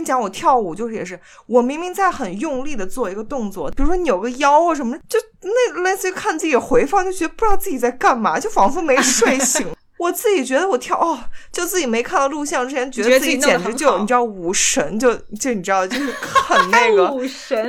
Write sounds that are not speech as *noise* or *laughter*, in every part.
你讲我跳舞就是也是，我明明在很用力的做一个动作，比如说扭个腰啊什么，就那类似于看自己回放，就觉得不知道自己在干嘛，就仿佛没睡醒。*laughs* 我自己觉得我跳哦，就自己没看到录像之前，觉得自己简直就你知道舞神，就就你知道就是很那个舞神。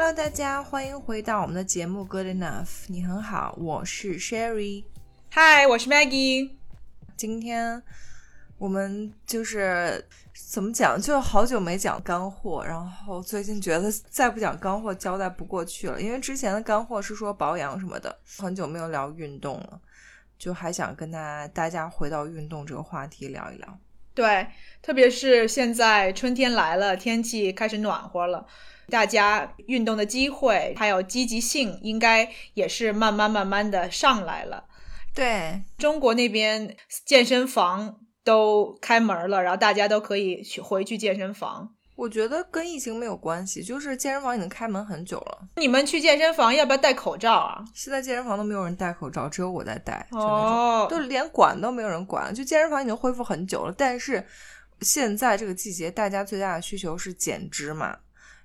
Hello，大家欢迎回到我们的节目 Good Enough，你很好，我是 Sherry，嗨，我是 Maggie。今天我们就是怎么讲，就好久没讲干货，然后最近觉得再不讲干货交代不过去了，因为之前的干货是说保养什么的，很久没有聊运动了，就还想跟大家大家回到运动这个话题聊一聊。对，特别是现在春天来了，天气开始暖和了。大家运动的机会还有积极性，应该也是慢慢慢慢的上来了。对中国那边健身房都开门了，然后大家都可以去回去健身房。我觉得跟疫情没有关系，就是健身房已经开门很久了。你们去健身房要不要戴口罩啊？现在健身房都没有人戴口罩，只有我在戴。哦，就连管都没有人管，就健身房已经恢复很久了。但是现在这个季节，大家最大的需求是减脂嘛。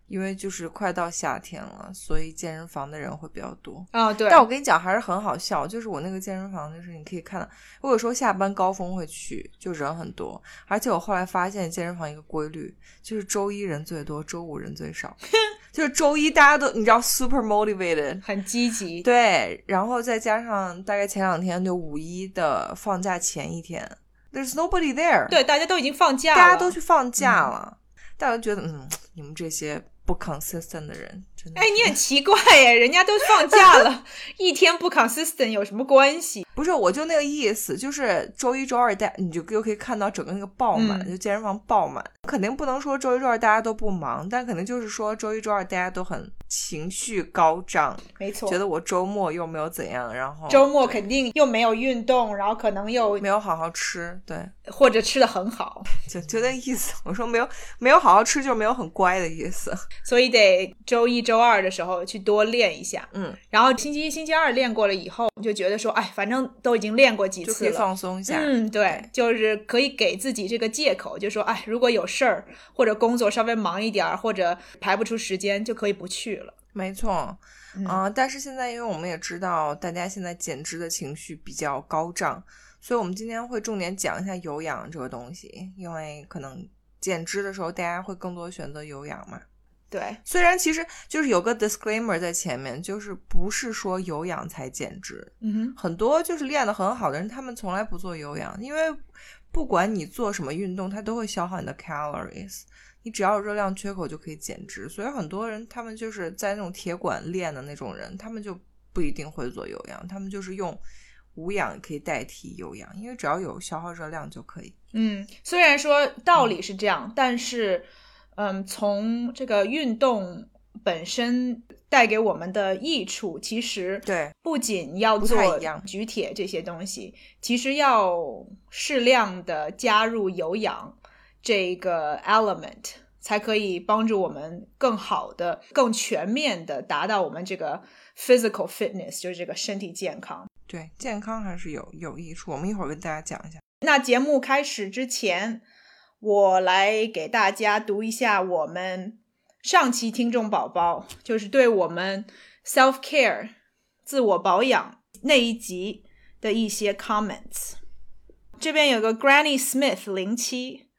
因为就是快到夏天了，所以健身房的人会比较多啊。对，但我跟你讲还是很好笑，就是我那个健身房，就是你可以看到，我有时候下班高峰会去，就人很多。而且我后来发现健身房一个规律，就是周一人最多，周五人最少。*laughs* 就是周一大家都你知道 super motivated，很积极。对，然后再加上大概前两天就五一的放假前一天，there's nobody there。对，大家都已经放假了，大家都去放假了，大家觉得嗯，你们这些。不 consistent 的人，真的哎，你很奇怪哎，人家都放假了，*laughs* 一天不 consistent 有什么关系？不是，我就那个意思，就是周一、周二大，你就又可以看到整个那个爆满，就健身房爆满。肯定不能说周一、周二大家都不忙，但肯定就是说周一、周二大家都很情绪高涨，没错。觉得我周末又没有怎样，然后周末肯定又没有运动，然后可能又没有好好吃，对，*laughs* 或者吃的很好，*laughs* 就就那意思。我说没有没有好好吃，就是没有很乖的意思。*laughs* 所以得周一周二的时候去多练一下，嗯，然后星期一、星期二练过了以后，就觉得说，哎，反正都已经练过几次了，放松一下。嗯，对，就是可以给自己这个借口，就说，哎，如果有事儿或者工作稍微忙一点，或者排不出时间，就可以不去了。没错，嗯，但是现在因为我们也知道大家现在减脂的情绪比较高涨，所以我们今天会重点讲一下有氧这个东西，因为可能减脂的时候大家会更多选择有氧嘛。对，虽然其实就是有个 disclaimer 在前面，就是不是说有氧才减脂，嗯哼，很多就是练得很好的人，他们从来不做有氧，因为。不管你做什么运动，它都会消耗你的 calories。你只要有热量缺口就可以减脂，所以很多人他们就是在那种铁管练的那种人，他们就不一定会做有氧，他们就是用无氧可以代替有氧，因为只要有消耗热量就可以。嗯，虽然说道理是这样，但是，嗯，从这个运动本身。带给我们的益处，其实对，不仅要做举铁这些东西，其实要适量的加入有氧这个 element，才可以帮助我们更好的、更全面的达到我们这个 physical fitness，就是这个身体健康。对，健康还是有有益处。我们一会儿跟大家讲一下。那节目开始之前，我来给大家读一下我们。上期听众宝宝就是对我们 self care 自我保养那一集的一些 comments。这边有个 Granny Smith 零七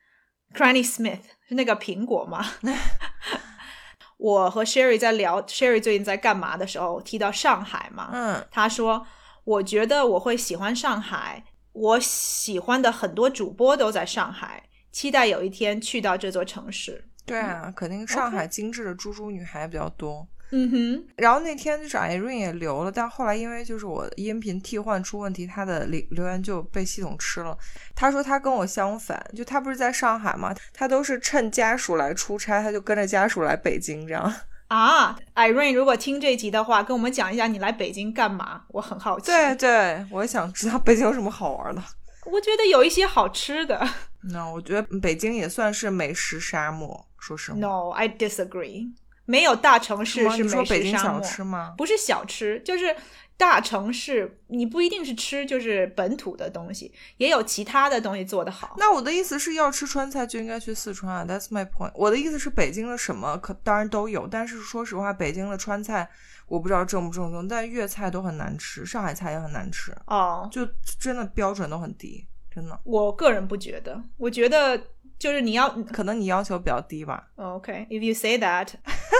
，Granny Smith 是那个苹果吗？*laughs* 我和 Sherry 在聊 Sherry 最近在干嘛的时候提到上海嘛，嗯，他说我觉得我会喜欢上海，我喜欢的很多主播都在上海，期待有一天去到这座城市。对啊，肯定上海精致的猪猪女孩比较多。嗯哼，然后那天就是 Irene 也留了，但后来因为就是我音频替换出问题，他的留留言就被系统吃了。他说他跟我相反，就他不是在上海嘛，他都是趁家属来出差，他就跟着家属来北京这样。啊，Irene，如果听这集的话，跟我们讲一下你来北京干嘛？我很好奇。对对，我也想知道北京有什么好玩的。我觉得有一些好吃的。*laughs* 那我觉得北京也算是美食沙漠，说实话。No，I disagree。没有大城市是你说美北京小食沙漠，吃吗？不是小吃，就是大城市。你不一定是吃就是本土的东西，也有其他的东西做得好。那我的意思是要吃川菜就应该去四川啊，That's my point。我的意思是北京的什么可当然都有，但是说实话，北京的川菜我不知道正不正宗，但粤菜都很难吃，上海菜也很难吃，哦，就真的标准都很低，真的。我个人不觉得，我觉得就是你要可能你要求比较低吧。OK，if、you say that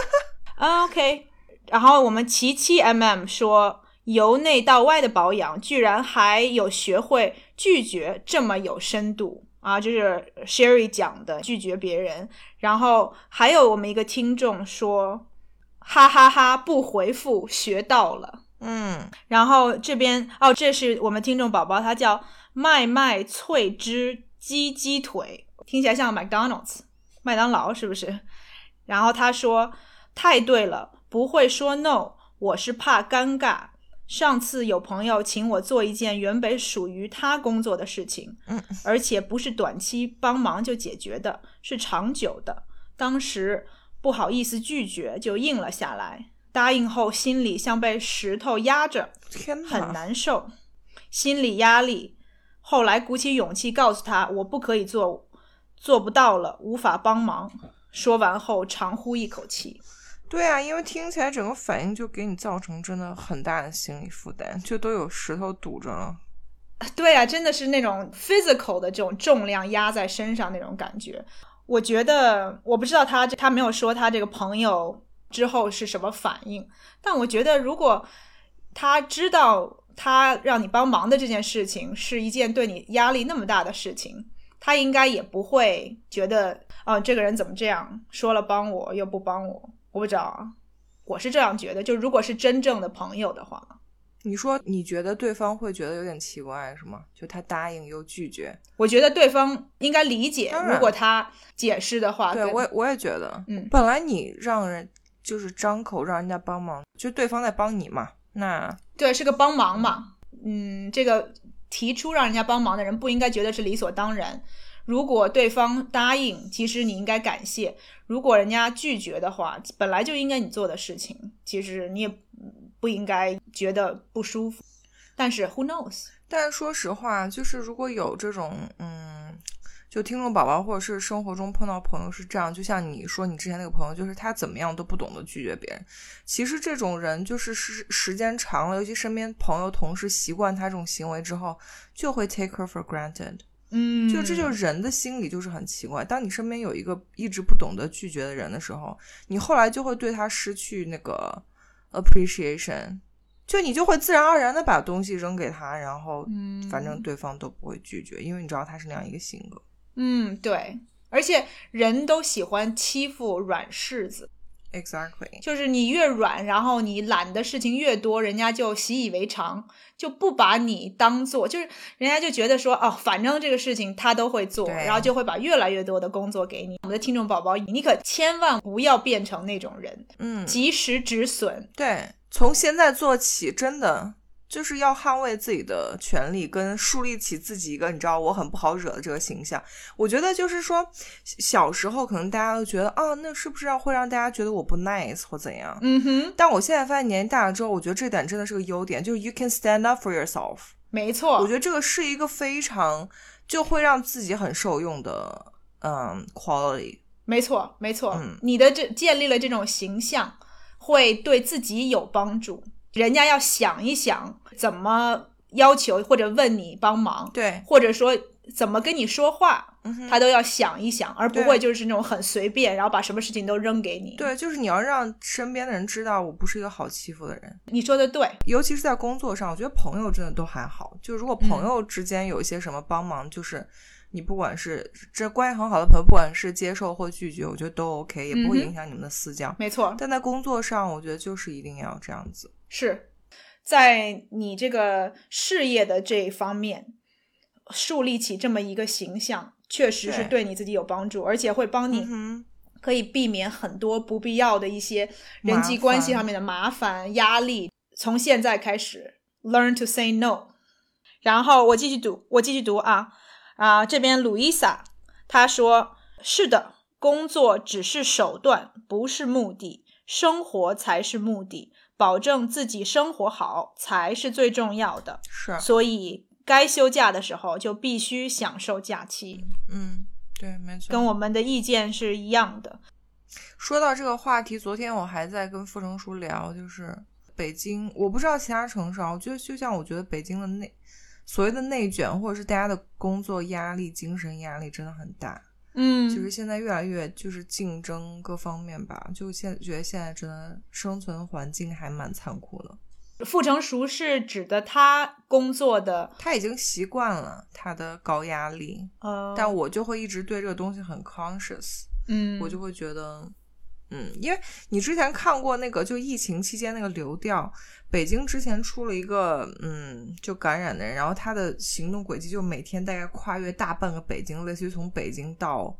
*laughs* 啊 OK。然后我们琪琪 mm 说，由内到外的保养，居然还有学会拒绝这么有深度啊！就是 Sherry 讲的，拒绝别人。然后还有我们一个听众说，哈哈哈不回复，学到了。嗯，然后这边哦，这是我们听众宝宝，他叫麦麦脆汁鸡鸡腿，听起来像 McDonald's 麦当劳是不是？然后他说太对了，不会说 no，我是怕尴尬。上次有朋友请我做一件原本属于他工作的事情，嗯，而且不是短期帮忙就解决的，是长久的。当时不好意思拒绝，就应了下来。答应后，心里像被石头压着，天哪，很难受，心理压力。后来鼓起勇气告诉他，我不可以做，做不到了，无法帮忙。说完后，长呼一口气。对啊，因为听起来整个反应就给你造成真的很大的心理负担，就都有石头堵着了。对啊，真的是那种 physical 的这种重量压在身上那种感觉。我觉得，我不知道他他没有说他这个朋友之后是什么反应，但我觉得如果他知道他让你帮忙的这件事情是一件对你压力那么大的事情，他应该也不会觉得，啊，这个人怎么这样说了帮我又不帮我，我不知道啊，我是这样觉得。就如果是真正的朋友的话，你说你觉得对方会觉得有点奇怪是吗？就他答应又拒绝，我觉得对方应该理解如果他解释的话，对我也我也觉得，嗯本来你让人就是张口让人家帮忙，就对方在帮你嘛，那对是个帮忙嘛，嗯，这个提出让人家帮忙的人不应该觉得是理所当然。如果对方答应，其实你应该感谢；如果人家拒绝的话，本来就应该你做的事情，其实你也不应该觉得不舒服。但是 who knows？但是说实话，就是如果有这种嗯，就听众宝宝或者是生活中碰到朋友是这样，就像你说你之前那个朋友，就是他怎么样都不懂得拒绝别人。其实这种人就是时时间长了，尤其身边朋友同事习惯他这种行为之后，就会 take her for granted。嗯，就这就是人的心理，就是很奇怪。当你身边有一个一直不懂得拒绝的人的时候，你后来就会对他失去那个 appreciation，就你就会自然而然的把东西扔给他，然后嗯反正对方都不会拒绝，因为你知道他是那样一个性格。嗯，对，而且人都喜欢欺负软柿子。Exactly，就是你越软，然后你懒的事情越多，人家就习以为常，就不把你当做，就是人家就觉得说，哦，反正这个事情他都会做，然后就会把越来越多的工作给你。我们的听众宝宝，你可千万不要变成那种人，嗯，及时止损。对，从现在做起，真的就是要捍卫自己的权利，跟树立起自己一个你知道我很不好惹的这个形象。我觉得就是说，小时候可能大家都觉得啊，那是不是要会让大家觉得我不 nice 或怎样？嗯哼，但我现在发现年纪大了之后，我觉得这点真的是个优点，就是 you can stand up for yourself。没错，我觉得这个是一个非常就会让自己很受用的嗯 quality。没错，没错，嗯你的这建立了这种形象，会对自己有帮助。人家要想一想怎么要求或者问你帮忙，对，或者说怎么跟你说话，嗯他都要想一想，而不会就是那种很随便，然后把什么事情都扔给你。，对，就是你要让身边的人知道我不是一个好欺负的人，你说的对，尤其是在工作上，我觉得朋友真的都还好。就如果朋友之间有一些什么帮忙，就是你不管是这关系很好的朋友，不管是接受或拒绝，我觉得都 OK，也不会影响你们的私交。没错，但在工作上，我觉得就是一定要这样子。是在你这个事业的这一方面树立起这么一个形象，确实是对对你自己有帮助，而且会帮你嗯，可以避免很多不必要的一些人际关系上面的麻烦、压力。从现在开始，learn to say no。然后我继续读，我继续读啊啊！这边鲁伊萨他说：“是的，工作只是手段，不是目的，生活才是目的。保证自己生活好才是最重要的。是，所以该休假的时候就必须享受假期，嗯，对，没错。跟我们的意见是一样的。说到这个话题，昨天我还在跟傅成书聊，就是北京，我不知道其他城市啊，我觉得就像我觉得北京的内所谓的内卷，或者是大家的工作压力、精神压力真的很大。嗯，就是现在越来越就是竞争各方面吧，就现觉得现在真的生存环境还蛮残酷的。傅成熟是指的他工作的他已经习惯了他的高压力，嗯，但我就会一直对这个东西很 conscious。嗯，我就会觉得，嗯，因为你之前看过那个，就疫情期间那个流调，北京之前出了一个，嗯，就感染的人，然后他的行动轨迹就每天大概跨越大半个北京，类似于从北京到，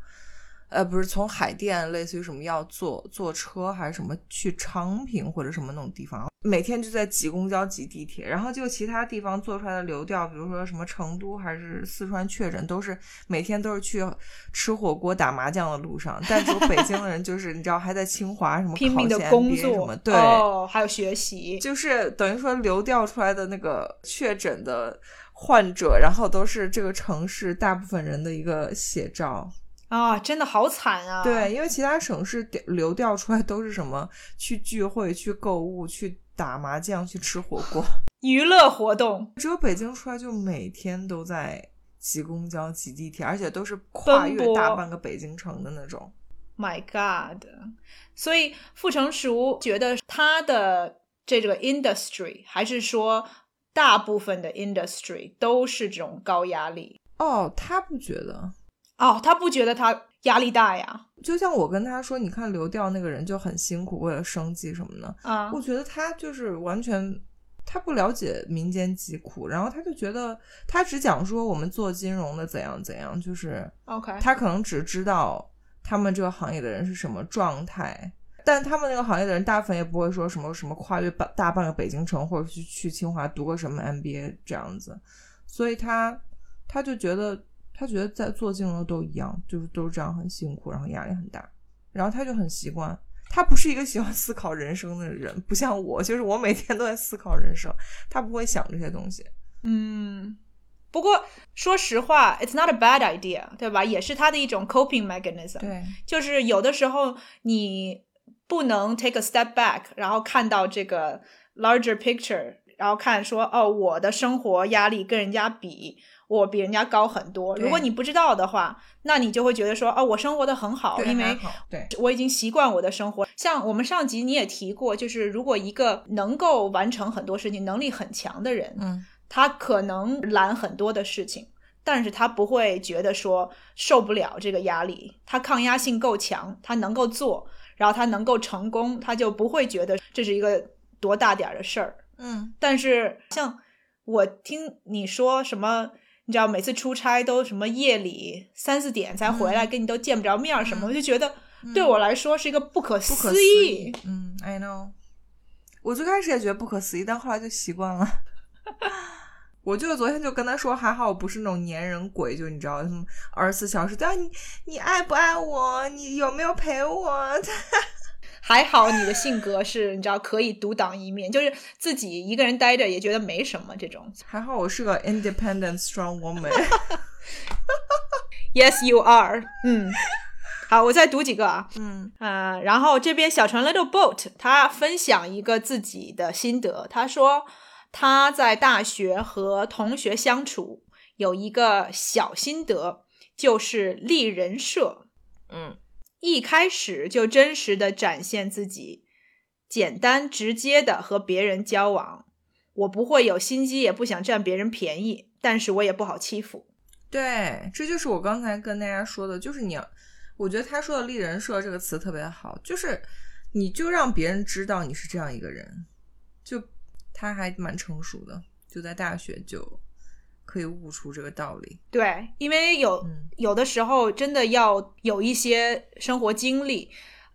呃，不是从海淀，类似于什么要坐坐车还是什么去昌平或者什么那种地方，每天就在挤公交挤地铁，然后就其他地方做出来的流调，比如说什么成都还是四川确诊，都是每天都是去吃火锅打麻将的路上，但只有北京的人就是你知道还在清华什么拼命的工 MBA 什作么，对。哦，还有学习，就是等于说流调出来的那个确诊的患者，然后都是这个城市大部分人的一个写照。啊，真的好惨啊！对，因为其他省市调流调出来都是什么去聚会、去购物、去打麻将、去吃火锅，*laughs* 娱乐活动，只有北京出来就每天都在挤公交、挤地铁，而且都是跨越大半个北京城的那种。My God！所以傅成熟觉得他的这个 industry，还是说大部分的 industry 都是这种高压力哦，他不觉得。哦，他不觉得他压力大呀？就像我跟他说，你看流调那个人就很辛苦，为了生计什么的。啊我觉得他就是完全他不了解民间疾苦，然后他就觉得他只讲说我们做金融的怎样怎样，就是，OK，他可能只知道他们这个行业的人是什么状态。但他们那个行业的人，大部分也不会说什么什么跨越半大半个北京城，或者去去清华读个什么 MBA 这样子，所以他他就觉得他觉得在做金融的都一样，就是都是这样很辛苦，然后压力很大，然后他就很习惯。他不是一个喜欢思考人生的人，不像我，就是我每天都在思考人生，他不会想这些东西。嗯。不过说实话，it's not a bad idea，对吧？也是他的一种 coping mechanism。对，就是有的时候你不能 take a step back，然后看到这个 larger picture，然后看说哦，我的生活压力跟人家比，我比人家高很多。如果你不知道的话，那你就会觉得说哦，我生活的很好，因为对我已经习惯我的生活。像我们上集你也提过，就是如果一个能够完成很多事情、能力很强的人，嗯，他可能揽很多的事情，但是他不会觉得说受不了这个压力，他抗压性够强，他能够做，然后他能够成功，他就不会觉得这是一个多大点儿的事儿。嗯，但是像我听你说什么，你知道每次出差都什么夜里三四点才回来，跟你都见不着面儿什么，嗯我就觉得对我来说是一个不可不可思思议。嗯，I know。我最开始也觉得不可思议，但后来就习惯了。*laughs* 我就昨天就跟他说，还好我不是那种粘人鬼，就你知道，他们二十四小时，但你你爱不爱我，你有没有陪我？*laughs* 还好你的性格是，你知道可以独当一面，就是自己一个人待着也觉得没什么这种。还好我是个 independent strong woman。Yes, you are。嗯，好，我再读几个啊。嗯呃，然后这边小船 Little Boat 他分享一个自己的心得，他说他在大学和同学相处有一个小心得，就是立人设，嗯，一开始就真实的展现自己，简单直接的和别人交往。我不会有心机，也不想占别人便宜，但是我也不好欺负。对，这就是我刚才跟大家说的，就是你，我觉得他说的“立人设”这个词特别好，就是你就让别人知道你是这样一个人，就他还蛮成熟的，就在大学就可以悟出这个道理。对，因为有、嗯有的时候真的要有一些生活经历，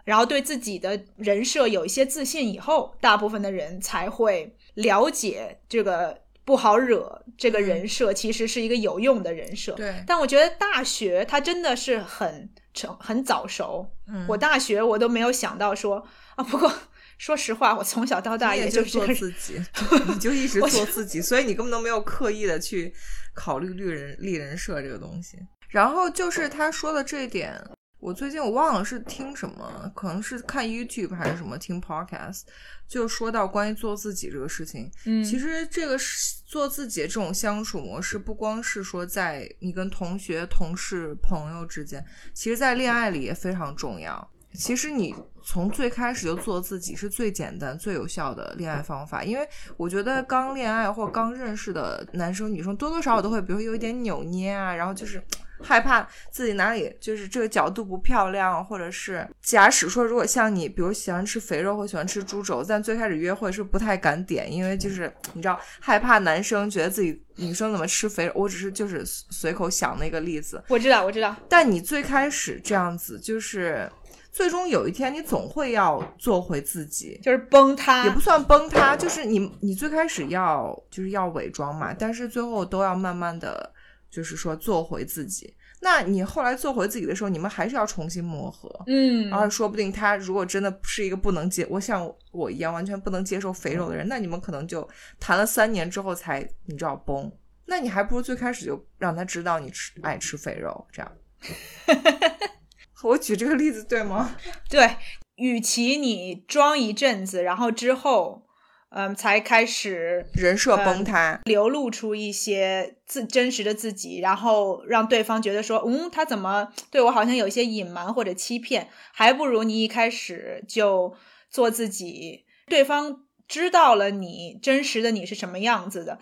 然后对自己的人设有一些自信以后，大部分的人才会了解这个不好惹这个人设其实是一个有用的人设。对，但我觉得大学它真的是很成很早熟。嗯，我大学我都没有想到说啊，不过说实话，我从小到大也就做自己，*laughs* 你就一直做自己，所以你根本都没有刻意的去考虑立人立人设这个东西。然后就是他说的这一点，我最近我忘了是听什么，可能是看 YouTube 还是什么听 Podcast，就说到关于做自己这个事情。嗯，其实这个是做自己的这种相处模式，不光是说在你跟同学、同事、朋友之间，其实在恋爱里也非常重要。其实你从最开始就做自己是最简单、最有效的恋爱方法，因为我觉得刚恋爱或刚认识的男生女生多多少少都会，比如有一点扭捏啊，然后就是 *tsk* 害怕自己哪里就是这个角度不漂亮，或者是假使说如果像你，比如喜欢吃肥肉或喜欢吃猪肘，但最开始约会是不太敢点，因为就是你知道害怕男生觉得自己女生怎么吃肥肉，我只是就是随口想那个例子，我知道，我知道，但你最开始这样子，就是最终有一天你总会要做回自己，就是崩塌，也不算崩塌，就是你你最开始要就是要伪装嘛，但是最后都要慢慢的就是说做回自己。那你后来做回自己的时候，你们还是要重新磨合。嗯，而说不定他如果真的是一个不能接，我像我一样完全不能接受肥肉的人，那你们可能就谈了三年之后才你知道崩。那你还不如最开始就让他知道你吃爱吃肥肉，这样。*laughs* 我举这个例子对吗？*laughs* 对，与其你装一阵子，然后之后，嗯，才开始人设崩塌，流露出一些自真实的自己，然后让对方觉得说，嗯，他怎么对我好像有一些隐瞒或者欺骗，还不如你一开始就做自己，对方知道了你真实的你是什么样子的。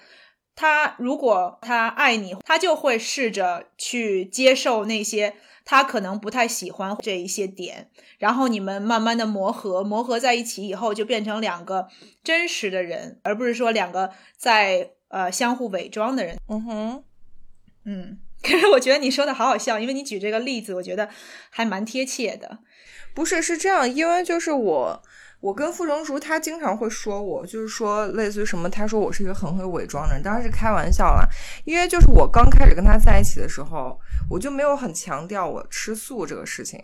他如果他爱你，他就会试着去接受那些他可能不太喜欢这一些点，然后你们慢慢的磨合，磨合在一起以后，就变成两个真实的人，而不是说两个在呃相互伪装的人。嗯哼，嗯，可是我觉得你说的好好笑，因为你举这个例子，我觉得还蛮贴切的。不是是这样，因为就是我。我跟傅成熟，他经常会说我，就是说类似于什么，他说我是一个很会伪装的人，当然是开玩笑啦。因为就是我刚开始跟他在一起的时候，我就没有很强调我吃素这个事情，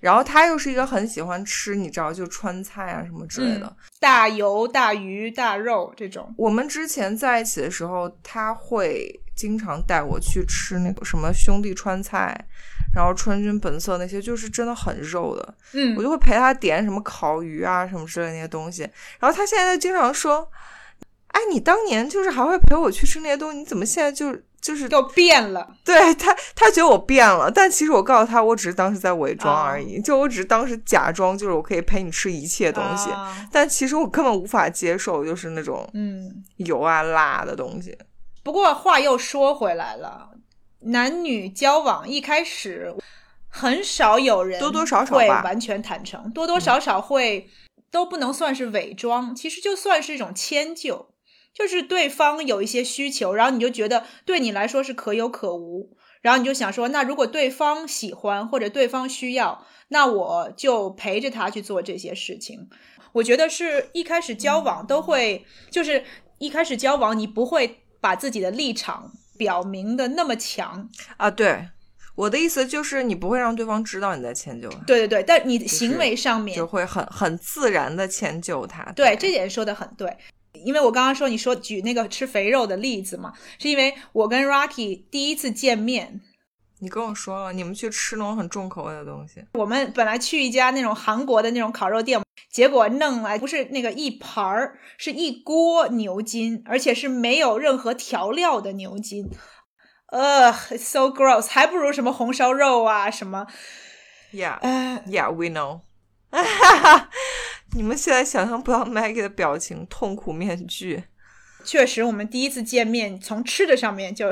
然后他又是一个很喜欢吃，你知道，就川菜啊什么之类的，嗯、大油、大鱼、大肉这种。我们之前在一起的时候，他会经常带我去吃那个什么兄弟川菜。然后春君本色那些就是真的很肉的，嗯，我就会陪他点什么烤鱼啊什么之类那些东西。然后他现在就经常说：“哎，你当年就是还会陪我去吃那些东西，你怎么现在就就是又变了？”对他，他觉得我变了，但其实我告诉他，我只是当时在伪装而已，哦、就我只是当时假装，就是我可以陪你吃一切东西，啊、但其实我根本无法接受，就是那种嗯油啊辣的东西。不过话又说回来了。男女交往一开始，很少有人多多少少会完全坦诚，多多少少会、嗯、都不能算是伪装，其实就算是一种迁就，就是对方有一些需求，然后你就觉得对你来说是可有可无，然后你就想说，那如果对方喜欢或者对方需要，那我就陪着他去做这些事情。我觉得是一开始交往都会，就是一开始交往你不会把自己的立场。表明的那么强啊，对，我的意思就是你不会让对方知道你在迁就他，对对对，但你的行为上面就会很很自然的迁就他。对，这点说的很对，因为我刚刚说你说举那个吃肥肉的例子嘛，是因为我跟 Rocky 第一次见面，你跟我说了，你们去吃那种很重口味的东西，我们本来去一家那种韩国的那种烤肉店。结果弄来不是那个一盘儿，是一锅牛筋，而且是没有任何调料的牛筋。呃，so gross，还不如什么红烧肉啊什么。Yeah, 呃，yeah, we know。*laughs* 你们现在想象不到 Maggie 的表情，痛苦面具。确实，我们第一次见面，从吃的上面就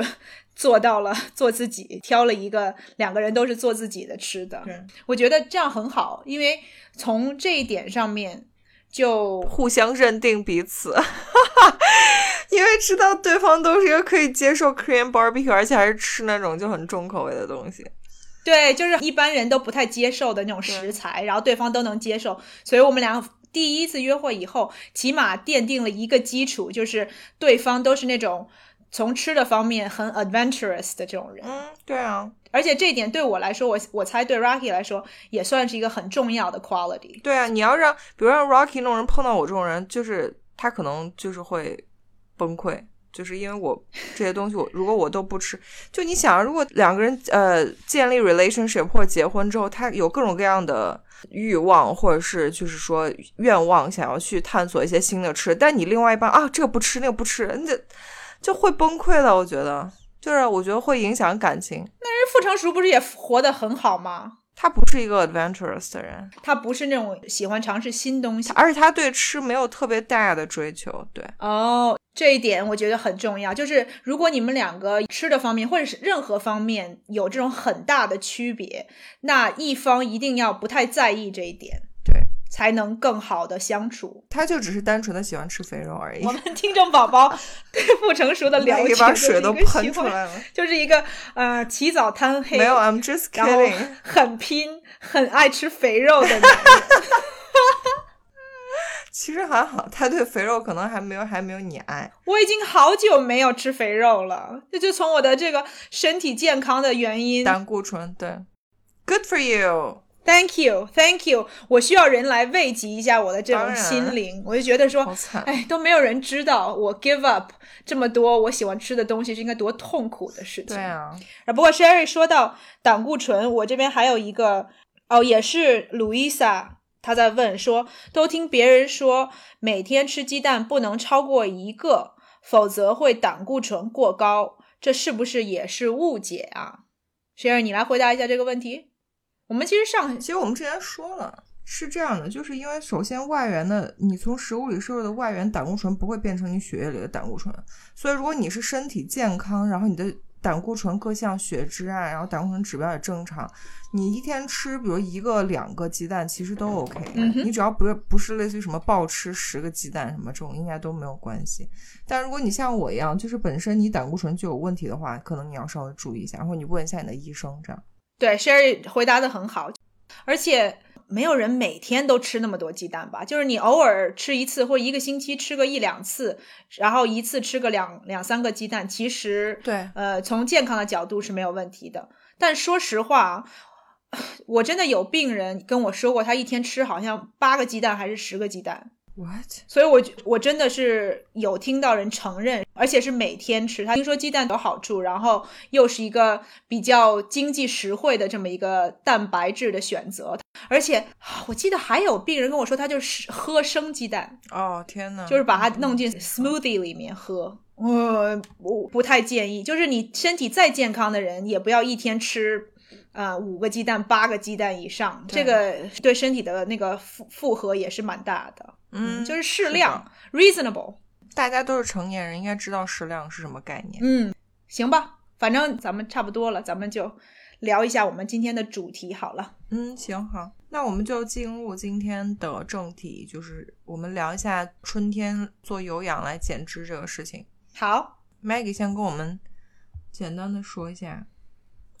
做到了 *laughs* 做自己，挑了一个两个人都是做自己的吃的。我觉得这样很好，因为从这一点上面就互相认定彼此，*laughs* 因为知道对方都是一个可以接受 Korean barbecue，而且还是吃那种就很重口味的东西。对，就是一般人都不太接受的那种食材，然后对方都能接受，所以我们俩第一次约会以后，起码奠定了一个基础，就是对方都是那种从吃的方面很 adventurous 的这种人。嗯，对啊，而且这一点对我来说，我我猜对 Rocky 来说也算是一个很重要的 quality。对啊，你要让，比如让 Rocky 那种人碰到我这种人，就是他可能就是会崩溃。就是因为我这些东西我，如果我都不吃，就你想，如果两个人呃建立 relationship 或者结婚之后，他有各种各样的欲望，或者是就是说愿望，想要去探索一些新的吃，但你另外一半啊这个不吃那个不吃，你就就会崩溃的。我觉得，就是我觉得会影响感情。那人傅成熟不是也活得很好吗？他不是一个 adventurous 的人，他不是那种喜欢尝试新东西。而且他对吃没有特别大的追求。对，哦，这一点我觉得很重要。就是如果你们两个吃的方面或者是任何方面有这种很大的区别，那一方一定要不太在意这一点，对，才能更好的相处。他就只是单纯的喜欢吃肥肉而已我。们听众宝宝 *laughs* 对不成熟的了解，一把水都喷出来了。就是一个呃起早贪黑，没有，I'm just kidding。很拼、很爱吃肥肉的男人。*laughs* 其实还好，他对肥肉可能还没有还没有你爱。我已经好久没有吃肥肉了，这就从我的这个身体健康的原因。胆固醇，对，Good for you。Thank you, Thank you。我需要人来慰藉一下我的这种心灵，我就觉得说。哎，都没有人知道我 give up 这么多我喜欢吃的东西是应该多痛苦的事情。对啊，啊，不过 Sherry 说到胆固醇，我这边还有一个哦，也是 Louisa 她在问说，都听别人说每天吃鸡蛋不能超过一个，否则会胆固醇过高，这是不是也是误解啊？Sherry，你来回答一下这个问题。我们其实上其实我们之前说了。是这样的，就是因为首先外源的，你从食物里摄入的外源胆固醇不会变成你血液里的胆固醇，所以如果你是身体健康，然后你的胆固醇各项血脂啊，然后胆固醇指标也正常，你一天吃比如一个两个鸡蛋其实都 OK，、嗯你只要不是不是类似于什么暴吃十个鸡蛋什么这种，应该都没有关系。但如果你像我一样，就是本身你胆固醇就有问题的话，可能你要稍微注意一下，然后你问一下你的医生这样。对 Sherry 回答的很好，而且没有人每天都吃那么多鸡蛋吧？就是你偶尔吃一次，或者一个星期吃个一两次，然后一次吃个两两三个鸡蛋，其实对呃，从健康的角度是没有问题的。但说实话，*sighs* 我真的有病人跟我说过，他一天吃好像八个鸡蛋还是十个鸡蛋。What？所以我，我真的是有听到人承认，而且是每天吃。他听说鸡蛋有好处，然后又是一个比较经济实惠的这么一个蛋白质的选择。而且，我记得还有病人跟我说，他就是喝生鸡蛋，哦天哪！就是把它弄进 smoothie 里面喝。我我不太建议，就是你身体再健康的人，也不要一天吃。呃，五个鸡蛋、八个鸡蛋以上，这个对身体的那个负负荷也是蛮大的。嗯，就是适量，reasonable。大家都是成年人，应该知道适量是什么概念。嗯，行吧，反正咱们差不多了，咱们就聊一下我们今天的主题好了。嗯，行好，那我们就进入今天的正题，就是我们聊一下春天做有氧来减脂这个事情。好，Maggie 先跟我们简单的说一下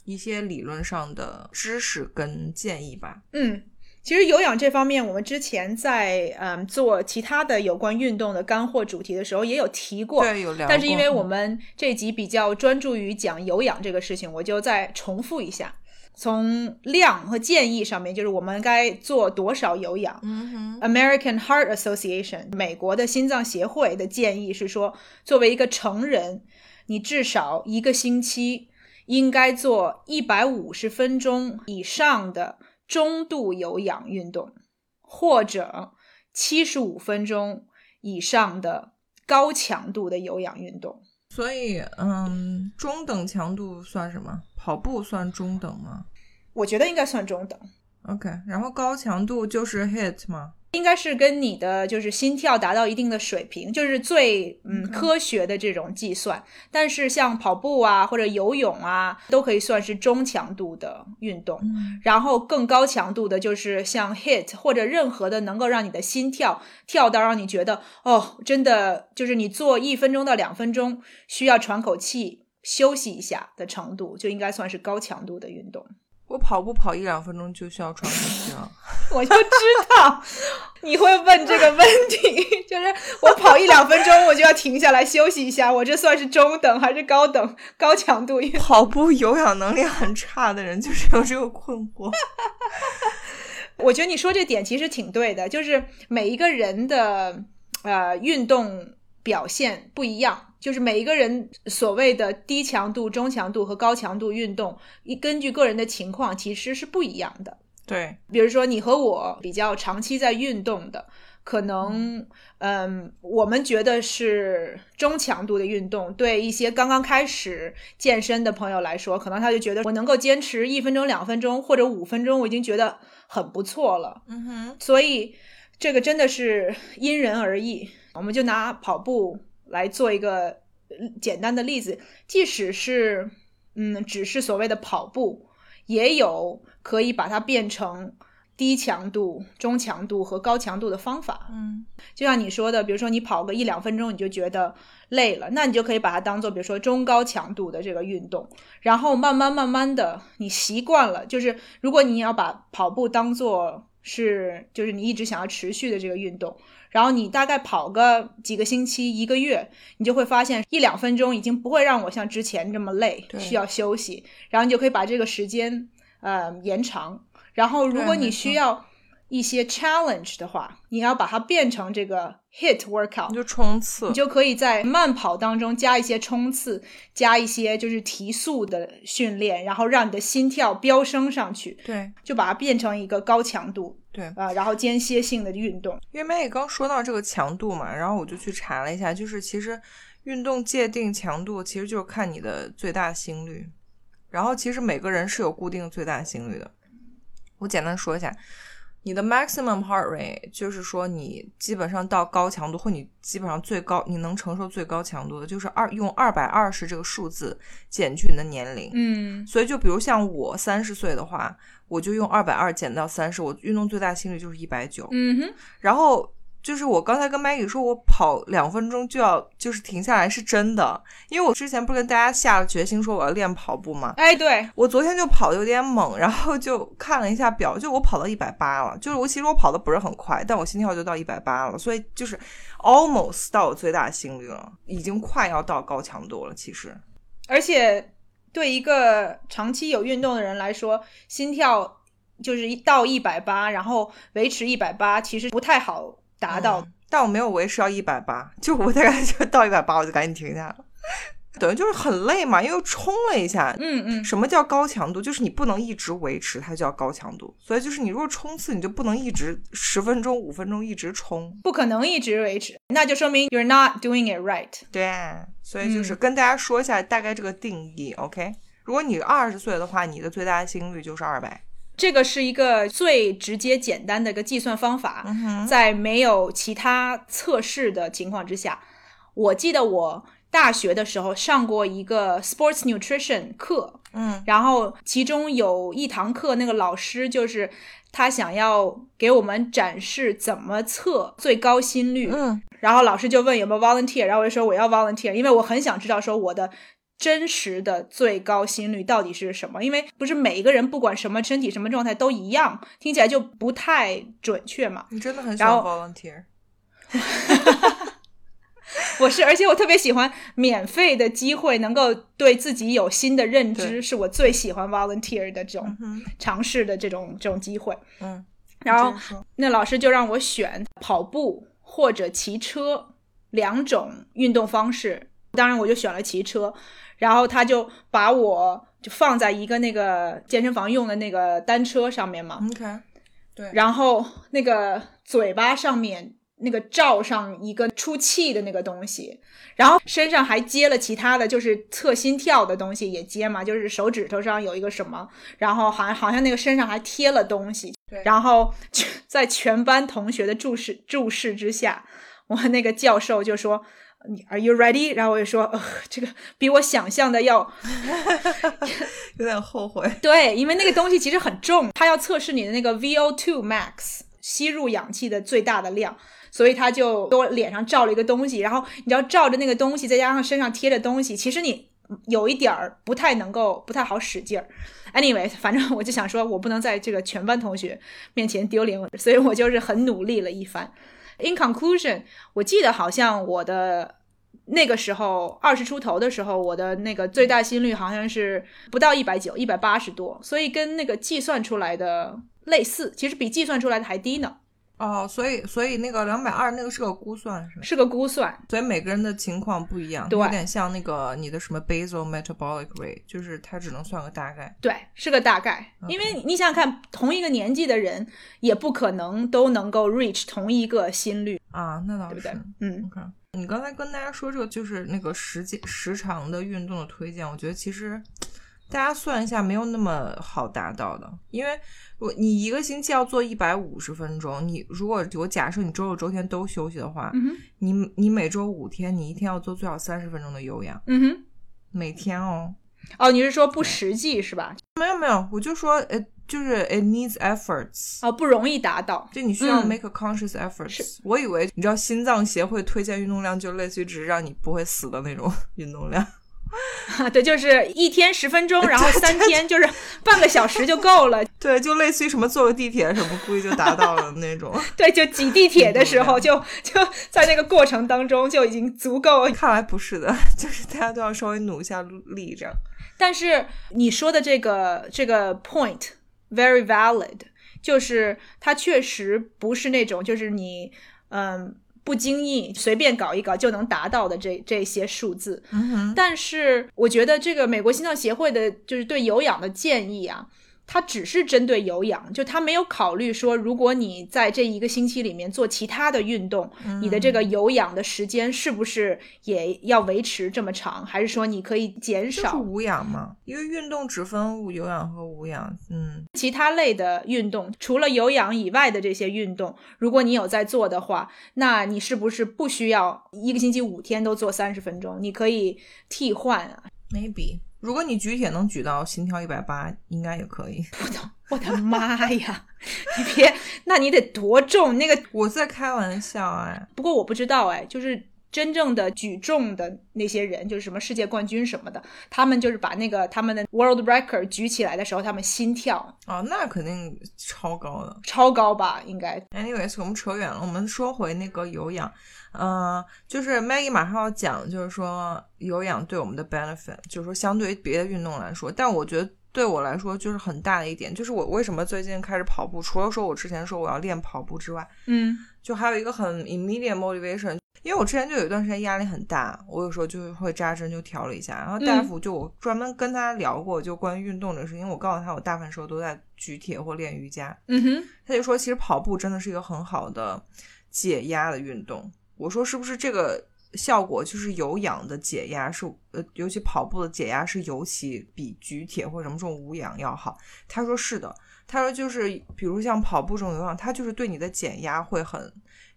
一些理论上的知识跟建议吧。嗯，其实有氧这方面，我们之前在嗯做其他的有关运动的干货主题的时候也有提过。对，有聊过。但是因为我嗯们这集比较专注于讲有氧这个事情，我就再重复一下。从量和建议上面，就是我们该做多少有氧。嗯哼，American Heart Association 美国的心脏协会的建议是说，作为一个成人，你至少一个星期应该做一百五十分钟以上的中度有氧运动，或者七十五分钟以上的高强度的有氧运动。所以，嗯，中等强度算什么？跑步算中等吗我觉得应该算中等。？OK，然后高强度就是 hit 吗？应该是跟你的就是心跳达到一定的水平，就是最嗯科学的这种计算。但是像跑步啊或者游泳啊，都可以算是中强度的运动。嗯然后更高强度的就是像 HIT 或者任何的能够让你的心跳跳到让你觉得哦，真的就是你做一分钟到两分钟需要喘口气休息一下的程度，就应该算是高强度的运动。我跑步跑一两分钟就需要喘口气了。*laughs* 我就知道你会问这个问题，就是我跑一两分钟我就要停下来休息一下，我这算是中等还是高等高强度？跑步有氧能力很差的人就是有这个困惑。*laughs* 我觉得你说这点其实挺对的，就是每一个人的呃运动表现不一样，就是每一个人所谓的低强度、中强度和高强度运动，一根据个人的情况其实是不一样的。对，比如说你和我比较长期在运动的，可能嗯，我们觉得是中强度的运动，对一些刚刚开始健身的朋友来说，可能他就觉得我能够坚持一分钟、两分钟或者五分钟，我已经觉得很不错了。嗯哼，所以这个真的是因人而异。我们就拿跑步来做一个呃简单的例子，即使是嗯，只是所谓的跑步，也有可以把它变成低强度、中强度和高强度的方法。嗯。就像你说的，比如说你跑个一两分钟你就觉得累了，那你就可以把它当做比如说中高强度的这个运动，然后慢慢慢慢的你习惯了，就是如果你要把跑步当做是就是你一直想要持续的这个运动，然后你大概跑个几个星期、一个月，你就会发现一两分钟已经不会让我像之前这么累，需要休息，然后你就可以把这个时间呃延长。然后如果你需。要一些 challenge 的话，你要把它变成这个 hit workout，你就冲刺你。就可以在慢跑当中加一些冲刺，加一些就是提速的训练，然后让你的心跳飙升上去，对就把它变成一个高强度对，啊、然后间歇性的运动。因为刚说到这个强度嘛，然后我就去查了一下，就是其实运动界定强度其实就是看你的最大心率，然后其实每个人是有固定最大心率的。我简单说一下，你的 maximum heart rate 就是说你基本上到高强度，或你基本上最高你能承受最高强度的，就是二用二百二十这个数字减去你的年龄。嗯所以就比如像我三十岁的话，我就用二百二减到三十，我运动最大心率就是一百九。嗯哼，然后就是我刚才跟 Maggie 说，我跑两分钟就要就是停下来，是真的，因为我之前不是跟大家下了决心说我要练跑步吗。哎，对，我昨天就跑的有点猛，然后就看了一下表，就我跑到一百八了，就是我其实我跑的不是很快，但我心跳就到一百八了，所以就是 almost 到我最大心率了，已经快要到高强度了。其实，而且对一个长期有运动的人来说，心跳就是一到一百八，然后维持一百八，其实不太好达到。嗯但我没有维持到一百八，就我大概就到一百八，我就赶紧停下了。等于就是很累嘛，因为冲了一下。嗯嗯，什么叫高强度？就是你不能一直维持，它叫高强度。所以就是你如果冲刺，你就不能一直十分钟、五分钟一直冲。不可能一直维持，那就说明 you're not doing it right。对，所以就是嗯跟大家说一下大概这个定义。OK，如果你二十岁的话，你的最大心率就是二百。这个是一个最直接简单的一个计算方法，嗯，在没有其他测试的情况之下，我记得我大学的时候上过一个 sports nutrition 课，嗯。然后其中有一堂课，那个老师就是他想要给我们展示怎么测最高心率，嗯。然后老师就问有没有 volunteer，然后我就说我要 volunteer，因为我很想知道说我的真实的最高心率到底是什么，因为不是每一个人不管什么身体什么状态都一样，听起来就不太准确嘛。你真的很喜欢 volunteer。*laughs* 我是，而且我特别喜欢免费的机会，能够对自己有新的认知，是我最喜欢 volunteer 的这种嗯尝试的这种这种机会。嗯，然后那老师就让我选跑步或者骑车两种运动方式，当然我就选了骑车，然后他就把我就放在一个那个健身房用的那个单车上面嘛，OK，对，然后那个嘴巴上面那个罩上一个出气的那个东西，然后身上还接了其他的就是测心跳的东西也接嘛，就是手指头上有一个什么，然后好像好像那个身上还贴了东西，然后在全班同学的注视注视之下，我那个教授就说。Are you ready？然后我就说，呃，这个比我想象的要 *laughs* 有点后悔。对，因为那个东西其实很重，它要测试你的那个 VO2 max 吸入氧气的最大的量，所以他就给我脸上照了一个东西，然后你要照着那个东西，再加上身上贴着东西，其实你有一点儿不太能够，不太好使劲儿。Anyway，反正我就想说，我不能在这个全班同学面前丢脸，所以我就是很努力了一番。In conclusion，我记得好像我的那个时候二十出头的时候，我的那个最大心率好像是不到一百九，一百八十多，所以跟那个计算出来的类似，其实比计算出来的还低呢。哦，所以所以那个两百二那个是个估算是吗？是个估算，所以每个人的情况不一样，对有点像那个你的什么 basal metabolic rate，就是它只能算个大概。对，是个大概。因为你想想看，同一个年纪的人也不可能都能够 reach 同一个心率，啊，那倒是。对不对？嗯 OK，你刚才跟大家说这个就是那个时间时长的运动的推荐，我觉得其实大家算一下没有那么好达到的，因为我你一个星期要做一百五十分钟，你如果我假设你周六周天都休息的话，嗯，你你每周五天，你一天要做最少三十分钟的有氧，嗯哼。每天哦。哦，你是说不实际是吧？没有没有，我就说呃，就是 it needs efforts。哦，不容易达到。就你需要嗯 make a conscious efforts、是我以为你知道心脏协会推荐运动量就类似于只是让你不会死的那种 *laughs* 运动量。*laughs* 对，就是一天十分钟，*laughs* 然后三天就是半个小时就够了。*laughs* 对，就类似于什么坐个地铁什么，估计就达到了那种。对，就挤地铁的时候，就就在那个过程当中就已经足够。看来不是的，就是大家都要稍微努一下力，这样。但是你说的这个这个 point very valid，就是它确实不是那种就是你嗯不经意随便搞一搞就能达到的这这些数字。嗯，但是我觉得这个美国心脏协会的就是对有氧的建议啊，它只是针对有氧，就它没有考虑说，如果你在这一个星期里面做其他的运动，你的这个有氧的时间是不是也要维持这么长，还是说你可以减就是少无氧吗，因为运动只分无有氧和无氧。嗯，其他类的运动？除了有氧以外的这些运动，如果你有在做的话，那你是不是不需要一个星期五天都做三十分钟？你可以替换啊。maybe 如果你举铁能举到心跳一百八，应该也可以。*laughs* 我的妈呀！*laughs* 你别，那你得多重？那个我在开玩笑哎，不过我不知道哎，就是真正的举重的那些人，就是什么世界冠军什么的，他们就是把那个他们的 world record 举起来的时候，他们心跳啊，那肯定超高的。超高吧？应该 Anyways，我们扯远了，我们说回那个有氧，呃，就是 Maggie 马上要讲，就是说有氧对我们的 benefit，就是说相对于别的运动来说，但我觉得对我来说就是很大的一点，就是我为什么最近开始跑步，除了说我之前说我要练跑步之外，嗯就还有一个很 immediate motivation，因为我之前就有一段时间压力很大，我有时候就会扎针就调了一下，然后大夫就我专门跟他聊过，就关于运动这个事情，因为我告诉他我大部分时候都在举铁或练瑜伽，嗯哼他就说其实跑步真的是一个很好的解压的运动。我说是不是这个效果就是有氧的解压是呃，尤其跑步的解压是尤其比举铁或者什么这种无氧要好。他说是的，他说就是比如像跑步这种有氧，它就是对你的减压会很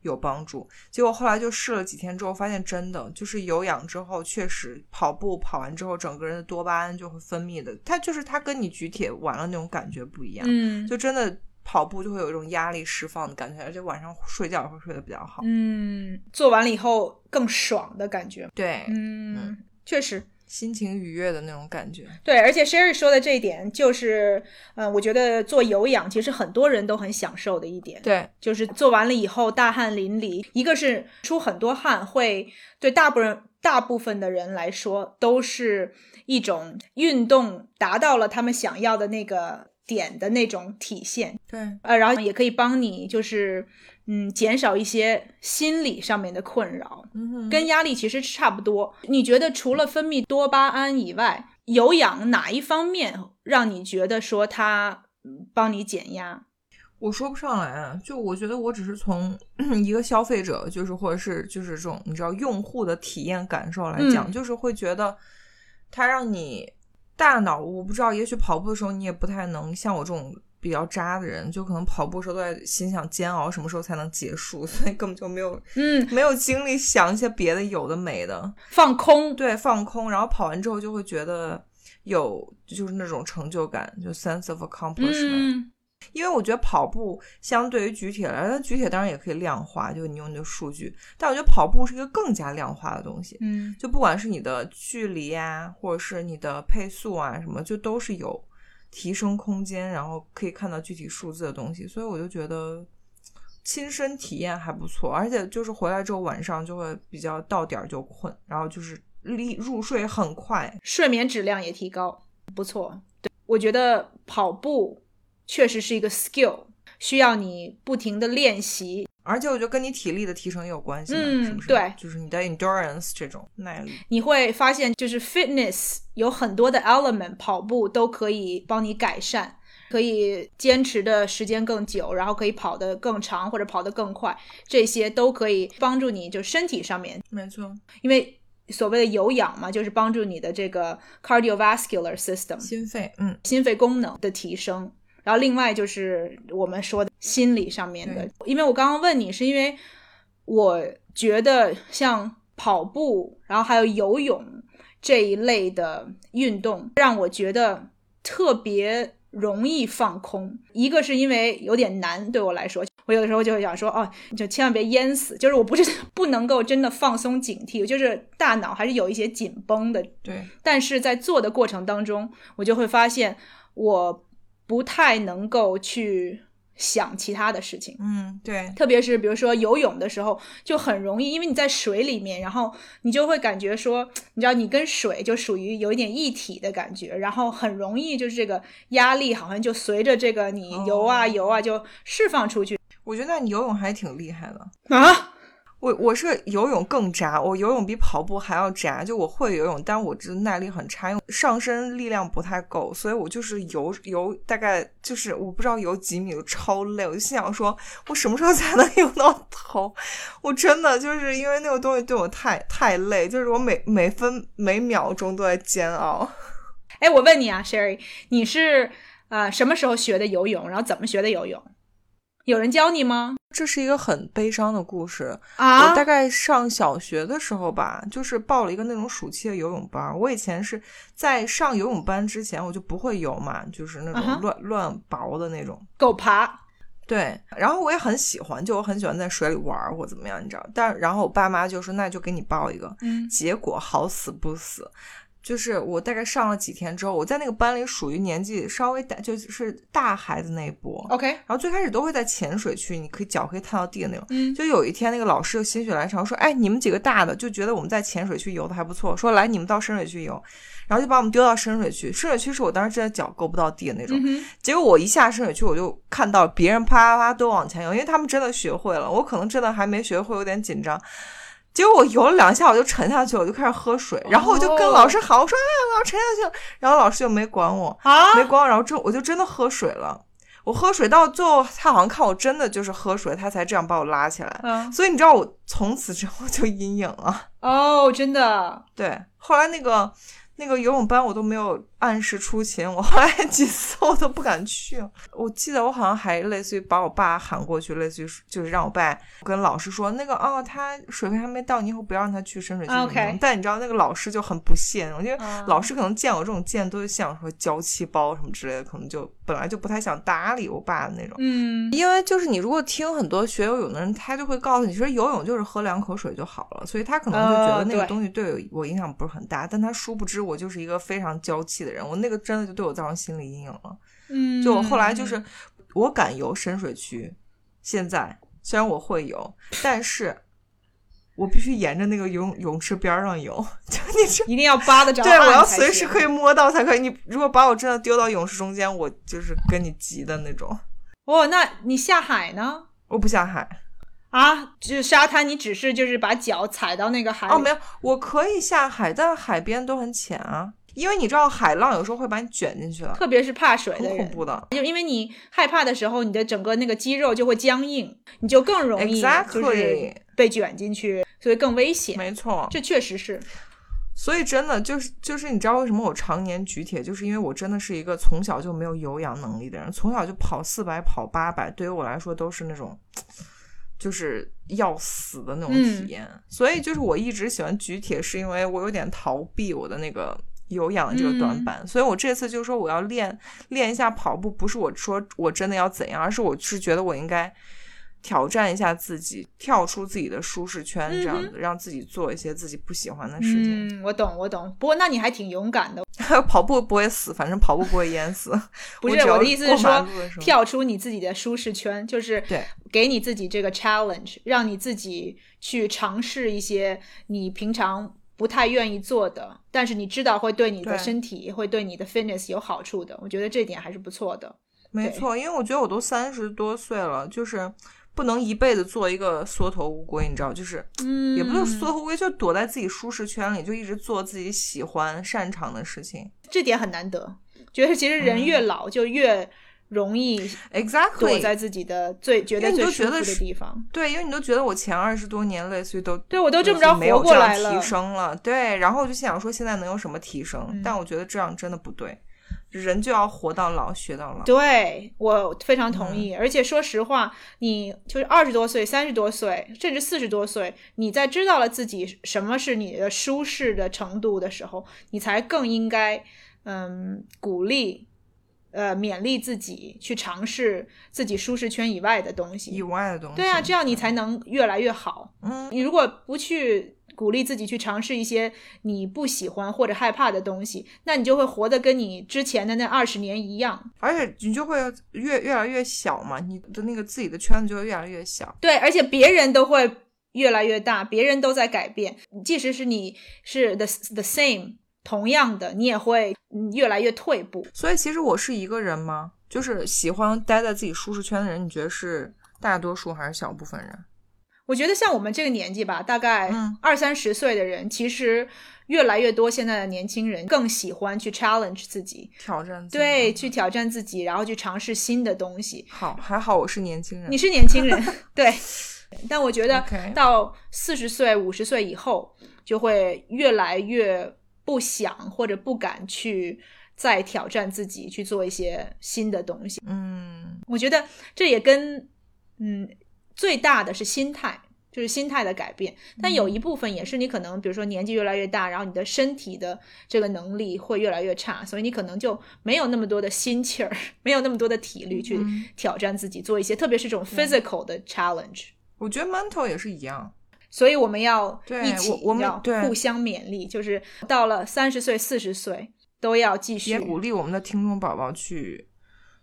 有帮助。结果后来就试了几天之后，发现真的就是有氧之后，确实跑步跑完之后，整个人的多巴胺就会分泌的，它就是它跟你举铁完了那种感觉不一样。嗯就真的跑步就会有一种压力释放的感觉，而且晚上睡觉也会睡得比较好。嗯，做完了以后更爽的感觉。对，嗯，确实。心情愉悦的那种感觉。对，而且 Sherry 说的这一点，就是，嗯、我觉得做有氧其实很多人都很享受的一点。对，就是做完了以后大汗淋漓，一个是出很多汗，会对大部分大部分的人来说都是一种运动达到了他们想要的那个点的那种体现。对，呃，然后也可以帮你就是嗯减少一些心理上面的困扰，嗯跟压力其实差不多。你觉得除了分泌多巴胺以外，有氧哪一方面让你觉得说它嗯帮你减压？我说不上来啊，就我觉得我只是从 *clears throat* 一个消费者，就是或者是就是这种你知道用户的体验感受来讲，嗯就是会觉得它让你大脑，我不知道，也许跑步的时候你也不太能像我这种比较渣的人，就可能跑步的时候都在心想煎熬什么时候才能结束，*laughs* 所以根本就没有嗯，没有精力想一些别的有的没的，放空，对，放空，然后跑完之后就会觉得有就是那种成就感，就 sense of accomplishment。嗯因为我觉得跑步相对于举铁来说，举铁当然也可以量化，就是你用你的数据，但我觉得跑步是一个更加量化的东西。嗯就不管是你的距离呀、或者是你的配速啊什么，就都是有提升空间，然后可以看到具体数字的东西。所以我就觉得亲身体验还不错，而且就是回来之后晚上就会比较到点儿就困，然后就是立入睡很快。睡眠质量也提高，不错。对，我觉得跑步确实是一个 skill，需要你不停的练习。而且我觉得跟你体力的提升也有关系嘛，嗯是不是？对就是你的 endurance 这种耐力。你会发现，就是 fitness 有很多的 element，跑步都可以帮你改善，可以坚持的时间更久，然后可以跑得更长或者跑得更快，这些都可以帮助你就身体上面，没错，因为所谓的有氧嘛，就是帮助你的这个 cardiovascular system 心肺，嗯，心肺功能的提升。然后另外就是我们说的心理上面的，因为我刚刚问你，是因为我觉得像跑步，然后还有游泳这一类的运动，让我觉得特别容易放空。一个是因为有点难对我来说，我有的时候就会想说，哦，就千万别淹死，就是我不是 *laughs* 不能够真的放松警惕，就是大脑还是有一些紧绷的。对，但是在做的过程当中，我就会发现我不太能够去想其他的事情。嗯，对，特别是比如说游泳的时候，就很容易，因为你在水里面，然后你就会感觉说，你知道你跟水就属于有一点一体的感觉，然后很容易就是这个压力好像就随着这个你游啊哦游啊就释放出去我觉得你游泳还挺厉害的。啊。我我是游泳更渣，我游泳比跑步还要渣。就我会游泳，但我这耐力很差，因为上身力量不太够，所以我就是游游大概就是我不知道游几米就超累。我就心想说，我什么时候才能游到头？我真的就是因为那个东西对我太太累，就是我每每分每秒钟都在煎熬。*laughs* 哎，我问你啊，Sherry，你是呃什么时候学的游泳？然后怎么学的游泳？有人教你吗？这是一个很悲伤的故事。啊我大概上小学的时候吧，就是报了一个那种暑期的游泳班。我以前是在上游泳班之前，我就不会游嘛，就是那种乱、乱薄的那种。狗爬，对，然后我也很喜欢，就我很喜欢在水里玩儿或怎么样，你知道。但然后我爸妈就说，那就给你报一个。嗯结果好死不死，就是我大概上了几天之后，我在那个班里属于年纪稍微大，就是大孩子那一波。，OK，然后最开始都会在浅水区，你可以脚可以探到地的那种。嗯就有一天，那个老师就心血来潮说：“哎，你们几个大的就觉得我们在浅水区游的还不错，说来你们到深水区游。”然后就把我们丢到深水区。深水区是我当时真的脚够不到地的那种。嗯，结果我一下深水区，我就看到别人啪啪啪都往前游，因为他们真的学会了，我可能真的还没学会，有点紧张。结果我游了两下，我就沉下去了，我就开始喝水，然后我就跟老师喊，我说：“哎，我要沉下去了。”然后老师就没管我，啊没管我，然后真我就真的喝水了。我喝水到最后，他好像看我真的就是喝水，他才这样把我拉起来。嗯，所以你知道，我从此之后就阴影了。哦，真的，对，后来那个那个游泳班我都没有按时出勤，我后来 *laughs* 几次我都不敢去。我记得我好像还类似于把我爸喊过去，类似于就是让我爸跟老师说，那个哦，他水平还没到，你以后不要让他去深水区游泳。但你知道那个老师就很不屑，我觉得嗯老师可能见我这种贱都是像说娇气包什么之类的，可能就本来就不太想搭理我爸的那种。嗯因为就是你如果听很多学游泳的人，他就会告诉你，其实游泳就是喝两口水就好了，所以他可能就觉呃得那个东西对我影响不是很大，但他殊不知我就是一个非常娇气的人，我那个真的就对我造成心理阴影了。嗯，就我后来就是我敢游深水区，现在虽然我会游，但是我必须沿着那个游泳泳池边儿上游，*laughs* 就你这。一定要扒得着对，我要随时可以摸到才可以。你如果把我真的丢到泳池中间，我就是跟你急的那种。哦，那你下海呢？我不下海。啊，就是沙滩，你只是就是把脚踩到那个海里。哦，没有，我可以下海，但海边都很浅啊。因为你知道海浪有时候会把你卷进去了，特别是怕水很的人，恐怖的。就因为你害怕的时候，你的整个那个肌肉就会僵硬，你就更容易就是被卷进去，所以更危险。没错，这确实是，所以真的就是就是你知道为什么我常年举铁，就是因为我真的是一个从小就没有有氧能力的人，从小就跑四百、跑八百，对于我来说都是那种就是要死的那种体验。所以就是我一直喜欢举铁，是因为我有点逃避我的那个。有氧的这个短板，所以我这次就说我要练练一下跑步，不是我说我真的要怎样，而是我是觉得我应该挑战一下自己，跳出自己的舒适圈，这样子让自己做一些自己不喜欢的事情。嗯，我懂，我懂。不过那你还挺勇敢的，*laughs* 跑步不会死，反正跑步不会淹死。*laughs* 不是我我的意思是说跳出你自己的舒适圈，就是对给你自己这个 challenge，让你自己去尝试一些你平常不太愿意做的，但是你知道会对你的身体、会对你的 fitness 有好处的。我觉得这点还是不错的。没错，因为我觉得我都三十多岁了，就是不能一辈子做一个缩头乌龟，你知道，就是嗯也不是缩头乌龟，就躲在自己舒适圈里，就一直做自己喜欢擅长的事情。这点很难得。觉得其实人越老就越容易 Exactly，在自己的最觉得最舒服的地方。对，因为你都觉得我前二十多年类似于都对我都这么着活过来了提升了，对，然后我就想说现在能有什么提升？嗯但我觉得这样真的不对，人就要活到老学到老。对我非常同嗯意，而且说实话，你就是二十多岁、三十多岁，甚至四十多岁，你在知道了自己什么是你的舒适的程度的时候，你才更应该嗯鼓励。呃，勉励自己去尝试自己舒适圈以外的东西以。外的东西，对啊，这样你才能越来越好。嗯，你如果不去鼓励自己去尝试一些你不喜欢或者害怕的东西，那你就会活得跟你之前的那二十年一样。而且你就会越越来越小嘛，你的那个自己的圈子就会越来越小。对，而且别人都会越来越大，别人都在改变，即使是你是 the the same 同样的，你也会嗯越来越退步。所以其实我是一个人吗？就是喜欢待在自己舒适圈的人，你觉得是大多数还是小部分人？我觉得像我们这个年纪吧，大概嗯二三十岁的人，其实越来越多现在的年轻人更喜欢去 challenge 自己，挑战自己对，去挑战自己，然后去尝试新的东西。好，还好我是年轻人。你是年轻人，*laughs* 对，但我觉得到四十岁、五十岁以后，就会越来越不想或者不敢去再挑战自己，去做一些新的东西。嗯，我觉得这也跟嗯最大的是心态。就是心态的改变，但有一部分也是你可能，比如说年纪越来越大，然后你的身体的这个能力会越来越差，所以你可能就没有那么多的心气儿，*laughs* 没有那么多的体力去嗯挑战自己，做一些特别是这种 physical 的 challenge。我觉得 mental 也是一样。所以我们要一起我我们要互相勉励，就是到了三十岁、四十岁都要继续。也鼓励我们的听众宝宝去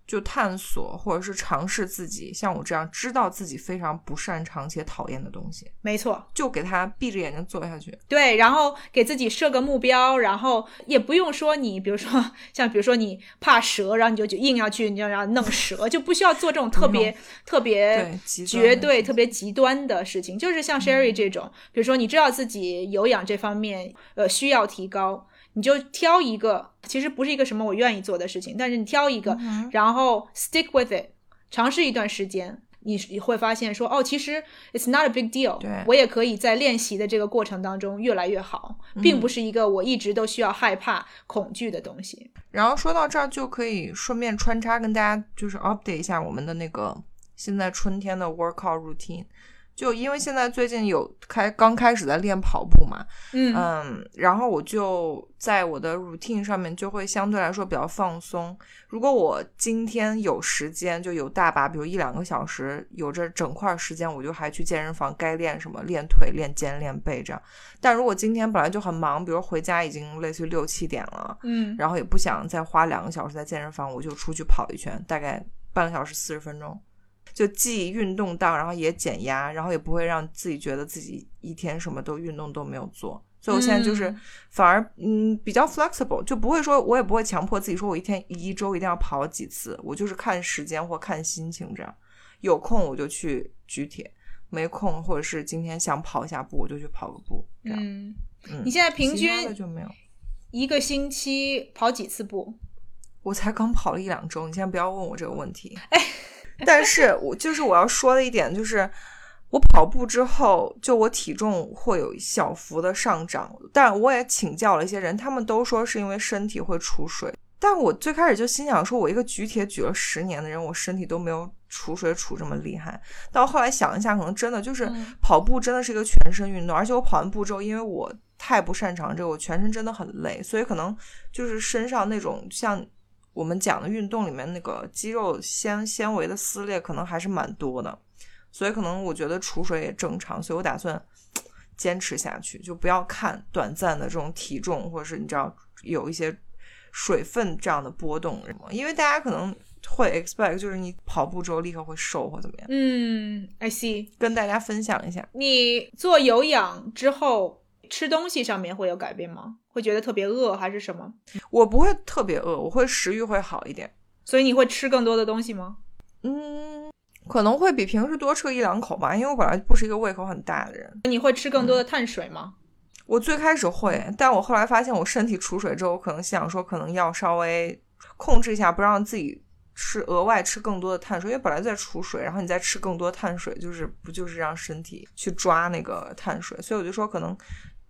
就探索或者是尝试自己像我这样知道自己非常不擅长且讨厌的东西，没错，就给他闭着眼睛做下去。对，然后给自己设个目标，然后也不用说你，比如说像比如说你怕蛇，然后你就就硬要去，你就要弄蛇，就不需要做这种特别特别对绝对特别极端的事情。就是像 Sherry 这种，比如说你知道自己有氧这方面呃需要提高，你就挑一个，其实不是一个什么我愿意做的事情，但是你挑一个，嗯然后 stick with it，尝试一段时间。你你会发现说，哦，其实 it's not a big deal，对我也可以在练习的这个过程当中越来越好，并不是一个我一直都需要害怕、恐惧的东西。然后说到这儿，就可以顺便穿插跟大家就是 update 一下我们的那个现在春天的 workout routine。就因为现在最近有开刚开始在练跑步嘛，嗯嗯，然后我就在我的 routine 上面就会相对来说比较放松。如果我今天有时间，就有大把，比如一两个小时，有这整块时间，我就还去健身房该练什么，练腿、练肩、练背这样。但如果今天本来就很忙，比如回家已经类似于六七点了，嗯然后也不想再花两个小时在健身房，我就出去跑一圈，大概半个小时四十分钟，就既运动到，然后也减压，然后也不会让自己觉得自己一天什么都运动都没有做。所以我现在就是嗯反而嗯比较 flexible，就不会说我也不会强迫自己说我一天一周一定要跑几次，我就是看时间或看心情这样，有空我就去举铁，没空或者是今天想跑一下步我就去跑个步，这样。嗯，嗯，你现在平均就没有。一个星期跑几次步？我才刚跑了一两周，你先不要问我这个问题。哎，*laughs* 但是我就是我要说的一点就是，我跑步之后，就我体重会有小幅的上涨，但我也请教了一些人，他们都说是因为身体会储水。但我最开始就心想说，我一个举铁举了十年的人，我身体都没有储水储这么厉害。到后来想一下，可能真的就是跑步真的是一个全身运动，而且我跑完步之后，因为我太不擅长这个，我全身真的很累，所以可能就是身上那种像。我们讲的运动里面那个肌肉纤纤维的撕裂可能还是蛮多的，所以可能我觉得储水也正常，所以我打算坚持下去，就不要看短暂的这种体重或者是你知道有一些水分这样的波动什么，因为大家可能会 expect 就是你跑步之后立刻会瘦或怎么样。嗯，I see，跟大家分享一下，你做有氧之后吃东西上面会有改变吗？会觉得特别饿还是什么？我不会特别饿，我会食欲会好一点。所以你会吃更多的东西吗？嗯，可能会比平时多吃个一两口吧，因为我本来不是一个胃口很大的人。你会吃更多的碳水吗？我最开始会，但我后来发现我身体储水之后，可能想说可能要稍微控制一下，不让自己吃额外吃更多的碳水，因为本来在储水，然后你再吃更多碳水，就是不就是让身体去抓那个碳水？所以我就说可能。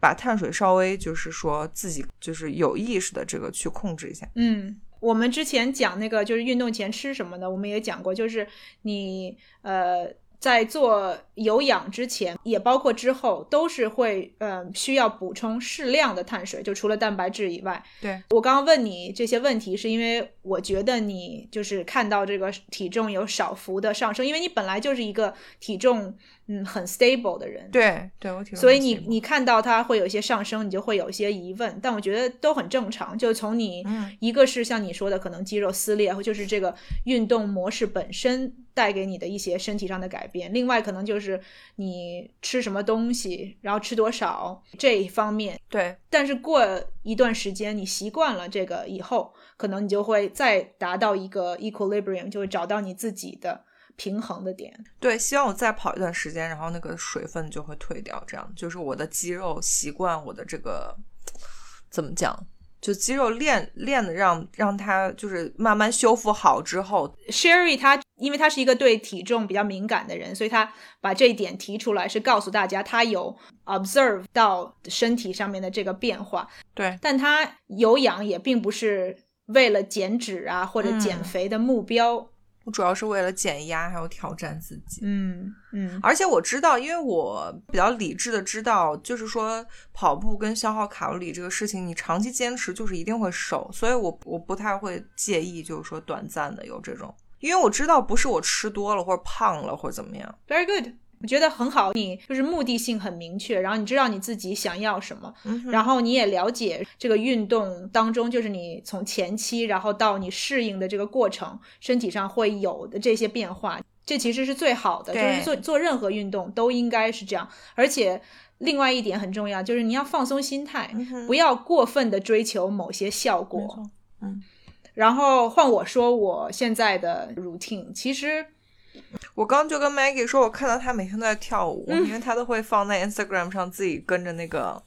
把碳水稍微就是说自己就是有意识的这个去控制一下。嗯，我们之前讲那个就是运动前吃什么的，我们也讲过，就是你呃。在做有氧之前，也包括之后，都是会呃需要补充适量的碳水，就除了蛋白质以外。对我刚刚问你这些问题，是因为我觉得你就是看到这个体重有少幅的上升，因为你本来就是一个体重嗯很 stable 的人。对对，我挺。所以你你看到它会有一些上升，你就会有一些疑问，但我觉得都很正常。就从你一个是像你说的，可能肌肉撕裂，或就是这个运动模式本身。带给你的一些身体上的改变，另外可能就是你吃什么东西，然后吃多少这一方面。对，但是过一段时间你习惯了这个以后，可能你就会再达到一个 equilibrium，就会找到你自己的平衡的点。对，希望我再跑一段时间，然后那个水分就会退掉，这样就是我的肌肉习惯我的这个怎么讲？就肌肉练练的让让它就是慢慢修复好之后，Sherry 他因为他是一个对体重比较敏感的人，所以他把这一点提出来，是告诉大家他有 observe 到身体上面的这个变化。对，但他有氧也并不是为了减脂啊或者减肥的目标。我主要是为了减压，还有挑战自己。嗯嗯，而且我知道，因为我比较理智的知道，就是说跑步跟消耗卡路里这个事情，你长期坚持就是一定会瘦，所以我我不太会介意，就是说短暂的有这种，因为我知道不是我吃多了或者胖了或者怎么样。Very good。我觉得很好，你就是目的性很明确，然后你知道你自己想要什么，然后你也了解这个运动当中，就是你从前期然后到你适应的这个过程，身体上会有的这些变化，这其实是最好的。就是做做任何运动都应该是这样，而且另外一点很重要，就是你要放松心态，不要过分的追求某些效果。嗯，然后换我说我现在的 routine，其实。我刚就跟 Maggie 说，我看到他每天都在跳舞，因为他都会放在 Instagram 上，自己跟着那个，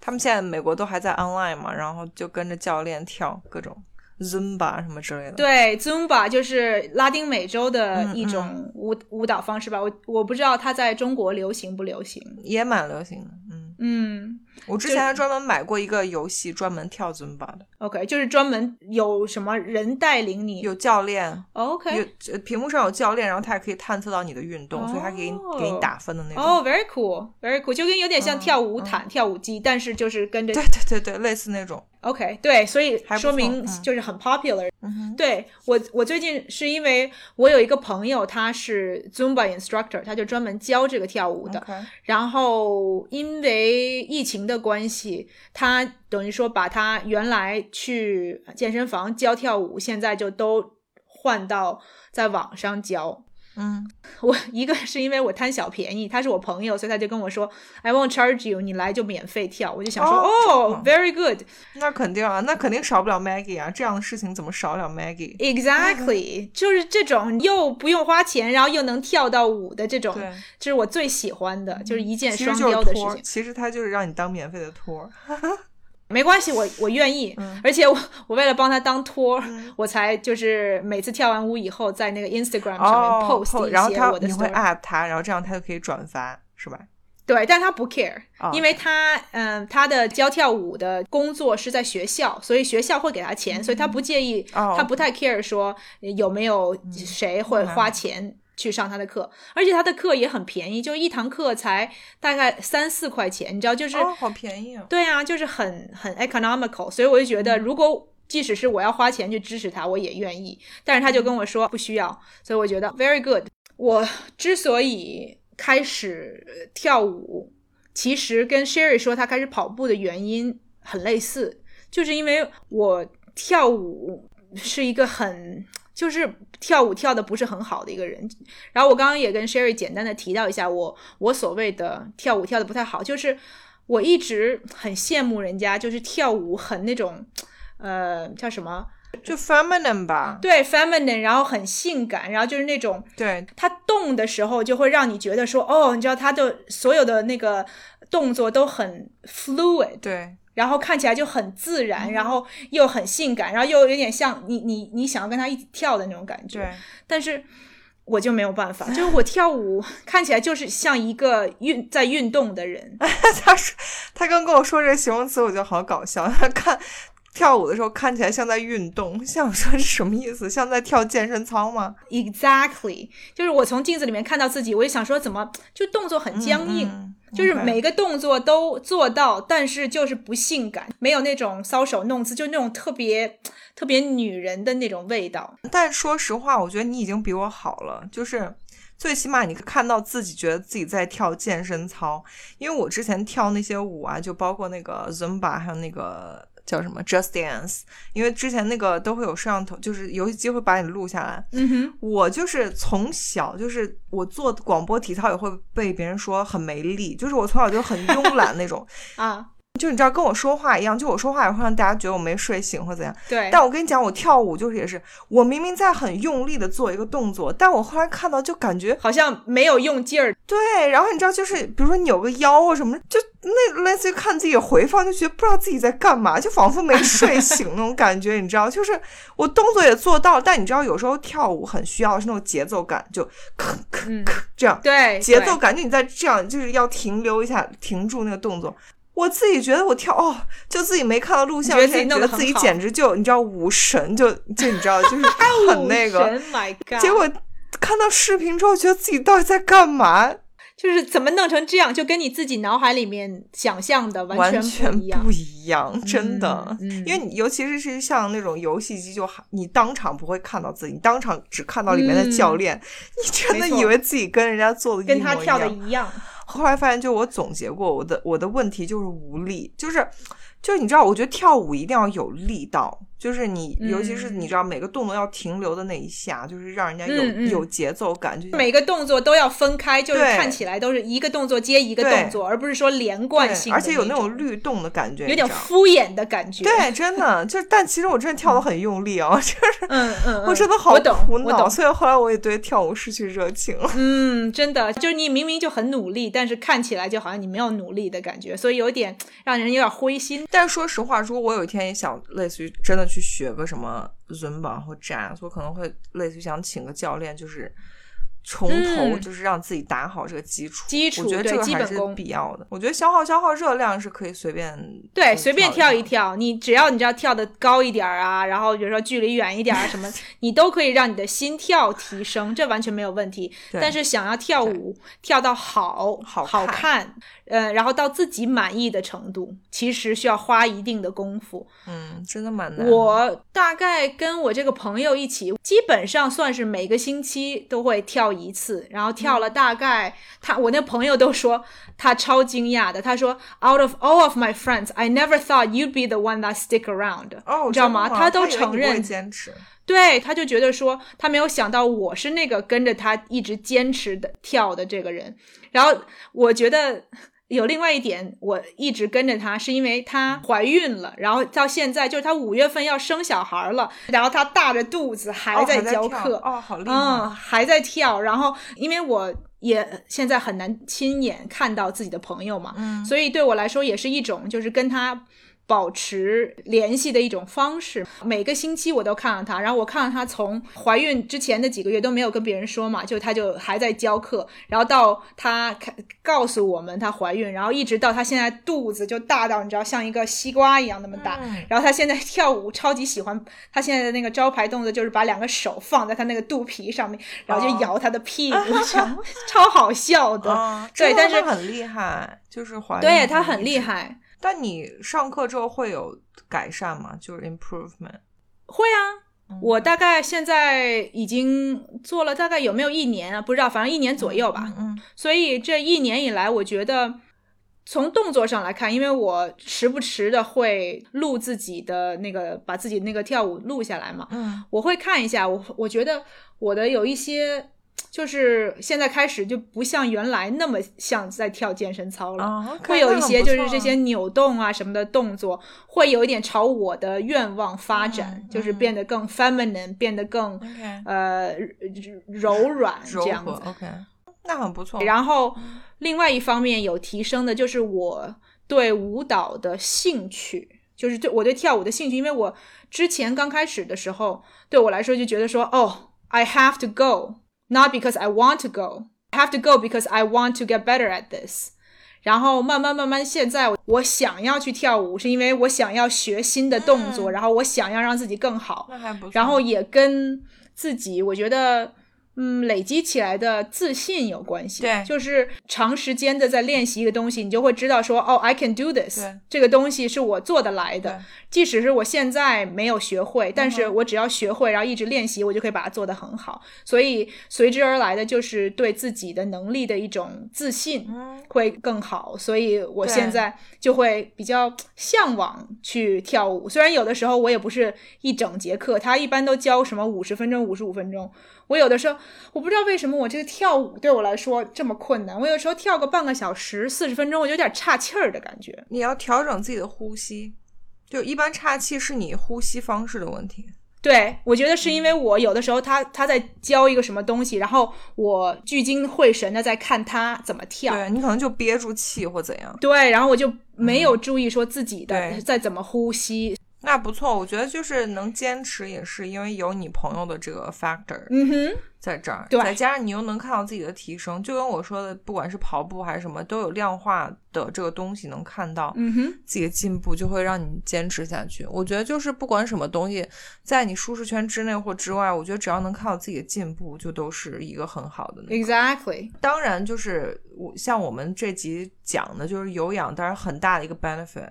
他们现在美国都还在 online 嘛，然后就跟着教练跳各种 Zumba 什么之类的。对，Zumba 就是拉丁美洲的一种舞舞蹈方式吧，我我不知道它在中国流行不流行，也蛮流行的，嗯嗯。我之前还专门买过一个游戏，专门跳尊巴的。OK，就是专门有什么人带领你，有教练。OK，有屏幕上有教练，然后他也可以探测到你的运动，所以他给你给你打分的那种。哦，Very cool，Very cool，就跟有点像跳舞毯、跳舞机，但是就是跟着。对对对对，类似那种。OK，对，所以说明就是很 popular。嗯对我，我最近是因为我有一个朋友，他是 Zumba instructor，他就专门教这个跳舞的。然后因为疫情的关系，他等于说把他原来去健身房教跳舞，现在就都换到在网上教。嗯，*laughs* 我一个是因为我贪小便宜，他是我朋友，所以他就跟我说，I won't charge you，你来就免费跳。我就想说，哦，very good，那肯定啊，那肯定少不了 Maggie 啊，这样的事情怎么少了 Maggie？Exactly，*laughs* 就是这种又不用花钱，然后又能跳到舞的这种，这是我最喜欢的，就是一箭双雕的事情。其实他就是让你当免费的托。*laughs* 没关系，我我愿意，嗯而且我我为了帮他当托，我才就是每次跳完舞以后，在那个 Instagram 上面哦 post 一然后他些我的你会 story。at 他，然后这样他就可以转发，是吧？对，但他不 care，、哦因为他嗯、他的教跳舞的工作是在学校，所以学校会给他钱，所以他不介意，哦他不太 care 说有没有谁会花钱。去上他的课，而且他的课也很便宜，就一堂课才大概三四块钱，你知道，就是、哦，好便宜啊！对啊，就是很很 economical，所以我就觉得，嗯如果即使是我要花钱去支持他，我也愿意。但是他就跟我说不需要，所以我觉得 very good。我之所以开始呃跳舞，其实跟 Sherry 说他开始跑步的原因很类似，就是因为我跳舞是一个很。就是跳舞跳的不是很好的一个人，然后我刚刚也跟 Sherry 简单的提到一下我我所谓的跳舞跳的不太好，就是我一直很羡慕人家，就是跳舞很那种，呃，叫什么？就 feminine 吧，对，feminine，然后很性感，然后就是那种对。他动的时候就会让你觉得说，哦，你知道他的所有的那个动作都很 fluid，对然后看起来就很自然，嗯然后又很性感，然后又有点像你你你想要跟他一起跳的那种感觉。对，但是我就没有办法，就是我跳舞看起来就是像一个运在运动的人。*laughs* 他说他刚跟我说这个形容词，我觉得好搞笑。他看跳舞的时候看起来像在运动，像我说是什么意思？像在跳健身操吗？Exactly，就是我从镜子里面看到自己，我就想说，怎么就动作很僵硬，嗯就是每个动作都做到，但是就是不性感，没有那种搔首弄姿，就那种特别特别女人的那种味道。但说实话，我觉得你已经比我好了，就是最起码你看到自己觉得自己在跳健身操，因为我之前跳那些舞啊，就包括那个 Zumba，还有那个叫什么 Just Dance，因为之前那个都会有摄像头，就是游戏机会把你录下来。嗯哼，我就是从小就是我做广播体操也会被别人说很没力，就是我从小就很慵懒那种，*laughs* 啊，就你知道跟我说话一样，就我说话也会让大家觉得我没睡醒或怎样。对，但我跟你讲，我跳舞就是也是，我明明在很用力的做一个动作，但我后来看到就感觉好像没有用劲儿。对，然后你知道就是比如说扭个腰或什么，就那类似于看自己回放，就觉得不知道自己在干嘛，就仿佛没睡醒那种感觉，你知道？就是我动作也做到，但你知道有时候跳舞很需要是那种节奏感，就吭吭嗯，吭这样。对，对节奏感，就你在这样，就是要停留一下，停住那个动作。我自己觉得我跳哦，就自己没看到录像觉得自己，弄得很好觉得自己简直就你知道舞神，就就你知道就是 *laughs* 很那个。神，My God！结果看到视频之后，觉得自己到底在干嘛？就是怎么弄成这样，就跟你自己脑海里面想象的完全全不一样。不一样，真的。嗯嗯因为你尤其是是像那种游戏机，就还你当场不会看到自己，你当场只看到里面的教练，你真的以为自己跟人家做的跟他跳的一样，后来发现，就我总结过，我的我的问题就是无力，就是就是你知道，我觉得跳舞一定要有力道，就是你尤其是嗯你知道每个动作要停留的那一下，就是让人家有、有节奏感，就每个动作都要分开，就是看起来都是一个动作接一个动作，而不是说连贯性而且有那种种律动的感觉，有点敷衍的感觉。，对，真的就是，但其实我真的跳的很用力啊，就是嗯嗯，我嗯真的好苦恼。所以后来我也对跳舞失去热情了。嗯，真的，就是你明明就很努力，但是看起来就好像你没有努力的感觉，所以有点让人有点灰心。但是说实话，如果我有一天也想类似于真的去学个什么 Zumba 或 Jazz，我可能会类似于想请个教练，就是从头嗯就是让自己打好这个基础。基础我觉得这个还是必要的。我觉得消耗消耗热量是可以随便对，随便跳跳一。跳，你只要你知道跳的高一点儿啊，然后比如说距离远一点儿啊什么，*laughs* 你都可以让你的心跳提升，这完全没有问题。但是想要跳舞跳到好好好看看，呃，然后到自己满意的程度，其实需要花一定的功夫。嗯，真的蛮难的。我大概跟我这个朋友一起，基本上算是每个星期都会跳一次，然后跳了大概，他我那朋友都说他超惊讶的，他说 Out of all of my friends, I never thought you'd be the one that stick around。哦，你知道吗？他都承认，坚持。对，他就觉得说他没有想到我是那个跟着他一直坚持的跳的这个人，然后我觉得。有另外一点，我一直跟着她，是因为她怀孕了，然后到现在就是她五月份要生小孩了，然后她大着肚子还哦在教课，哦，好厉害。嗯，还在跳。然后因为我也现在很难亲眼看到自己的朋友嘛，嗯所以对我来说也是一种就是跟他保持联系的一种方式。每个星期我都看到她，然后我看到她从怀孕之前的几个月都没有跟别人说嘛，就她就还在教课，然后到她开告诉我们她怀孕，然后一直到她现在肚子就大到你知道像一个西瓜一样那么大，嗯然后她现在跳舞超级喜欢，她现在的那个招牌动作就是把两个手放在她那个肚皮上面，然后就哦摇她的屁股，*laughs* 超好笑的。啊，对，但是很厉害，就是怀孕对的她很厉。害。但你上课之后会有改善吗？就是 improvement。会啊，我大概现在已经做了大概有没有一年啊？不知道，反正一年左右吧。嗯所以这一年以来，我觉得从动作上来看，因为我时不时的会录自己的那个，把自己那个跳舞录下来嘛，嗯我会看一下。我我觉得我的有一些。就是现在开始就不像原来那么像在跳健身操了，啊，会有一些就是这些嗯扭动啊什么的动作，会有一点朝我的愿望发展，嗯就是嗯变得更 feminine，变得更呃柔软这样子。OK，那很不错。然后另外一方面有提升的就是我对舞蹈的兴趣，就是对我对跳舞的兴趣，因为我之前刚开始的时候，对我来说就觉得说，哦，I have to go。Not because I want to go, I have to go because I want to get better at this. 然后慢慢慢慢，现在我想要去跳舞，是因为我想要学新的动作，嗯然后我想要让自己更好。然后也跟自己，我觉得。嗯，累积起来的自信有关系。对就是长时间的在练习一个东西，你就会知道说，哦，I can do this，这个东西是我做得来的。即使是我现在没有学会，但是我只要学会，然后一直练习，我就可以把它做得很好。所以随之而来的就是对自己的能力的一种自信，嗯会更好。所以我现在就会比较向往去跳舞。虽然有的时候我也不是一整节课，他一般都教什么五十分钟、五十五分钟。我有的时候我不知道为什么我这个跳舞对我来说这么困难。我有时候跳个半个小时、四十分钟，我就有点岔气儿的感觉。你要调整自己的呼吸，就一般岔气是你呼吸方式的问题。对，我觉得是因为我有的时候他他在教一个什么东西，然后我聚精会神的在看他怎么跳，对你可能就憋住气或怎样。对，然后我就没有注意说自己的在怎么呼吸。那不错，我觉得就是能坚持，也是因为有你朋友的这个 factor 嗯哼，在这儿，对再加上你又能看到自己的提升，就跟我说的，不管是跑步还是什么，都有量化的这个东西能看到嗯哼，自己的进步，就会让你坚持下去。我觉得就是不管什么东西，在你舒适圈之内或之外，我觉得只要能看到自己的进步，就都是一个很好的那个。Exactly，当然，就是我像我们这集讲的，就是有氧，当然很大的一个 benefit，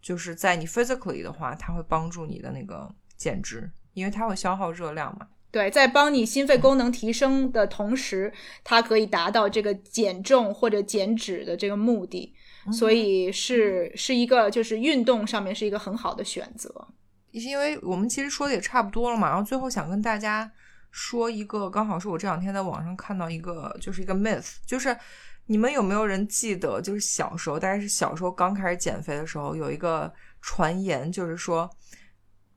就是在你 physically 的话，它会帮助你的那个减脂，因为它会消耗热量嘛。对，在帮你心肺功能提升的同时，它可以达到这个减重或者减脂的这个目的，所以是是一个就是运动上面是一个很好的选择。因为我们其实说的也差不多了嘛，然后最后想跟大家说一个，刚好是我这两天在网上看到一个，就是一个 myth，就是你们有没有人记得，就是小时候，大概是小时候刚开始减肥的时候，有一个传言，就是说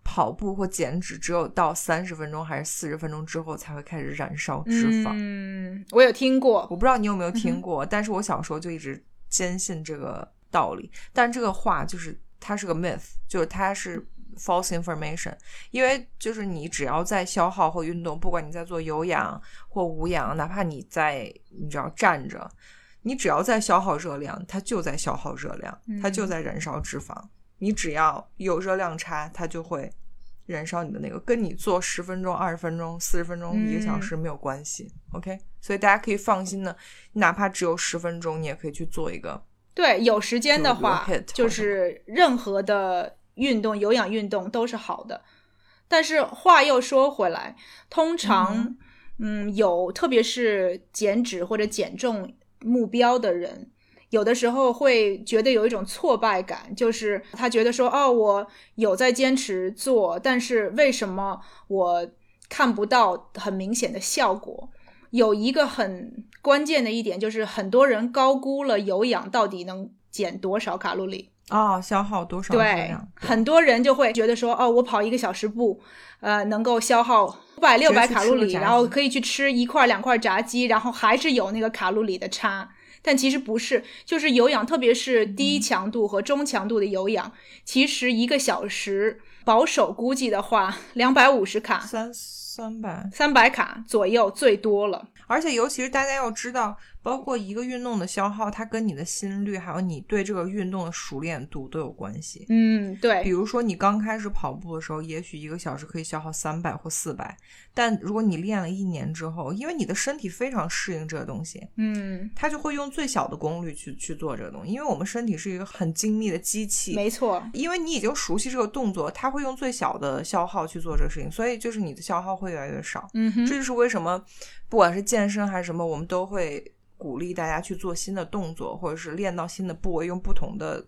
跑步或减脂只有到三十分钟还是四十分钟之后才会开始燃烧脂肪。嗯，我有听过我，不知道你有没有听过，但是我小时候就一直坚信这个道理。但这个话就是它是个 myth，就是它是 false information。因为就是你只要在消耗或运动，不管你在做有氧或无氧，哪怕你在你只要站着，你只要在消耗热量，它就在消耗热量，它就在燃烧脂肪。你只要有热量差，它就会燃烧你的那个，跟你做十分钟、二十分钟、四十分钟、一个小时没有关系。OK，所以大家可以放心的，哪怕只有十分钟，你也可以去做一个。对，有时间的话就是任何的运动，有氧运动都是好的。但是话又说回来，通常，嗯有特别是减脂或者减重目标的人，有的时候会觉得有一种挫败感，就是他觉得说，哦，我有在坚持做，但是为什么我看不到很明显的效果？有一个很关键的一点，就是很多人高估了有氧到底能减多少卡路里。哦，消耗多少热对？，很多人就会觉得说，哦，我跑一个小时步，呃，能够消耗五百六百去卡路里，然后可以去吃一块两块炸鸡，然后还是有那个卡路里的差。但其实不是，就是有氧，特别是低强度和中强度的有氧，其实一个小时保守估计的话，两百五十卡、三三百，三百卡左右最多了。而且尤其是大家要知道，包括一个运动的消耗，它跟你的心率还有你对这个运动的熟练度都有关系。嗯，对比，如说你刚开始跑步的时候，也许一个小时可以消耗三百或四百，但如果你练了一年之后，因为你的身体非常适应这个东西，嗯，它就会用最小的功率去去做这个东西。因为我们身体是一个很精密的机器，没错，因为你已经熟悉这个动作，它会用最小的消耗去做这个事情，所以就是你的消耗会越来越少。嗯哼，这就是为什么不管是健身还是什么，我们都会鼓励大家去做新的动作，或者是练到新的部位，用不同的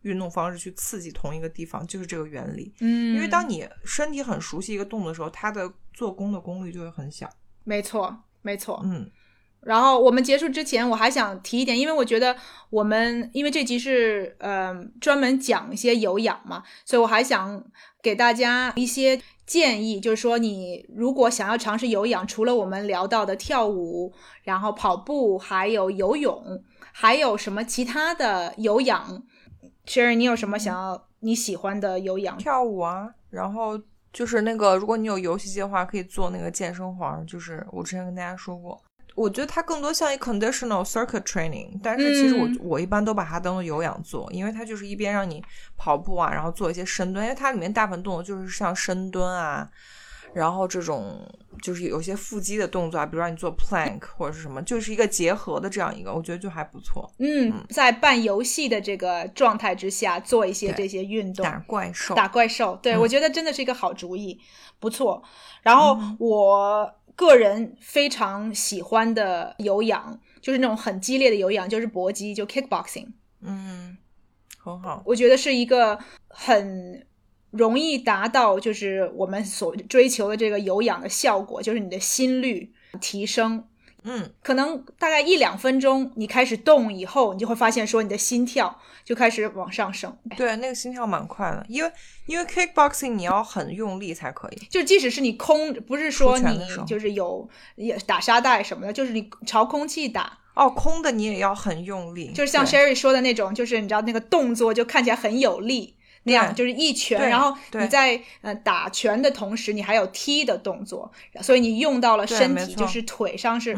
运动方式去刺激同一个地方，就是这个原理。嗯，因为当你身体很熟悉一个动作的时候，它的做功的功率就会很小。没错，没错，嗯，然后我们结束之前，我还想提一点，因为我觉得我们因为这集是呃专门讲一些有氧嘛，所以我还想给大家一些建议，就是说你如果想要尝试有氧，除了我们聊到的跳舞，然后跑步，还有游泳，还有什么其他的有氧？Sherry，你有什么想要你喜欢的有氧？跳舞啊，然后就是那个，如果你有游戏机的话，可以做那个健身环，就是我之前跟大家说过。我觉得它更多像一 conditional circuit training，但是其实我、嗯。我一般都把它当做有氧做，因为它就是一边让你跑步啊，然后做一些深蹲，因为它里面大部分动作就是像深蹲啊，然后这种就是有些腹肌的动作啊，比如让你做 plank 或者是什么，就是一个结合的这样一个，我觉得就还不错。嗯，在半游戏的这个状态之下，做一些这些运动，打怪兽，打怪兽，对、嗯。我觉得真的是一个好主意，不错。然后嗯。我个人非常喜欢的有氧，就是那种很激烈的有氧，就是搏击，就 kickboxing。嗯，很好。我觉得是一个很容易达到，就是我们所追求的这个有氧的效果，就是你的心率提升。嗯，可能大概一两分钟，你开始动以后，你就会发现说你的心跳就开始往上升。对，那个心跳蛮快的，因为因为 kickboxing 你要很用力才可以。就即使是你空，不是说你就是有也打沙袋什么的，就是你朝空气打，哦，空的你也要很用力，就是像 Sherry 说的那种，就是你知道那个动作就看起来很有力。那样就是一拳，然后你在呃打拳的同时，你还有踢的动作，所以你用到了身体，就是腿上是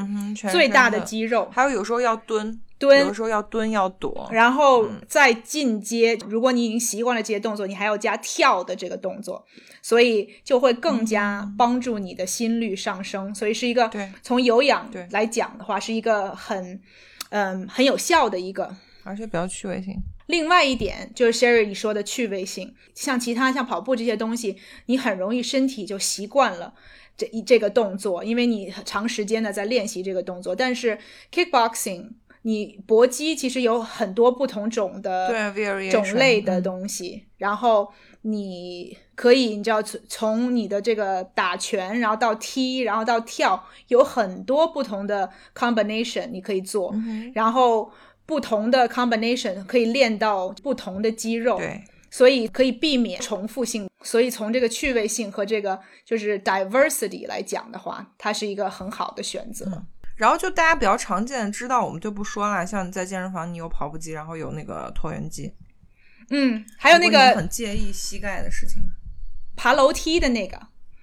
最大的的肌肉，还有有时候要蹲，蹲有时候要蹲要躲。然后嗯再进阶，如果你已经习惯了这些动作，你还要加跳的这个动作，所以就会更加帮助你的心率上升。所以是一个从有氧来讲的话，是一个很嗯很有效的一个。而且比较趣味性。另外一点就是 Sherry 你说的趣味性，像其他像跑步这些东西，你很容易身体就习惯了这一这个动作，因为你长时间的在练习这个动作。但是 kickboxing，你搏击其实有很多不同种的种类的嗯东西，然后你可以你知道从从你的这个打拳，然后到踢，然后到跳，有很多不同的 combination 你可以做，然后不同的 combination 可以练到不同的肌肉，对，所以可以避免重复性。所以从这个趣味性和这个就是 diversity 来讲的话，它是一个很好的选择。嗯然后就大家比较常见的知道，我们就不说了。像你在健身房，你有跑步机，然后有那个椭圆机，嗯，还有那个很介意膝盖的事情，爬楼梯的那个，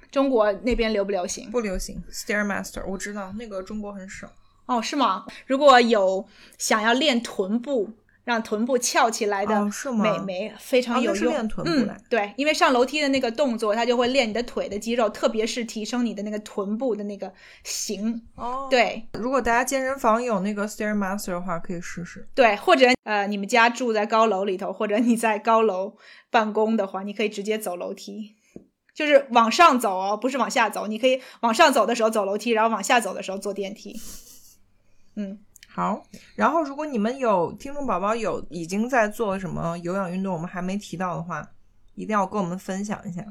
中国那边流不流行？不流行 stairmaster，我知道那个中国很少。哦，是吗？如果有想要练臀部，让臀部翘起来的美眉，非常有用。练臀部的嗯，对，因为上楼梯的那个动作，它就会练你的腿的肌肉，特别是提升你的那个臀部的那个型。哦，对如果大家健身房有那个 stairmaster 的话，可以试试。对，或者呃，你们家住在高楼里头，或者你在高楼办公的话，你可以直接走楼梯。就是往上走哦，不是往下走。你可以往上走的时候走楼梯，然后往下走的时候坐电梯。嗯，好，然后如果你们有听众宝宝有已经在做什么有氧运动，我们还没提到的话，一定要跟我们分享一下。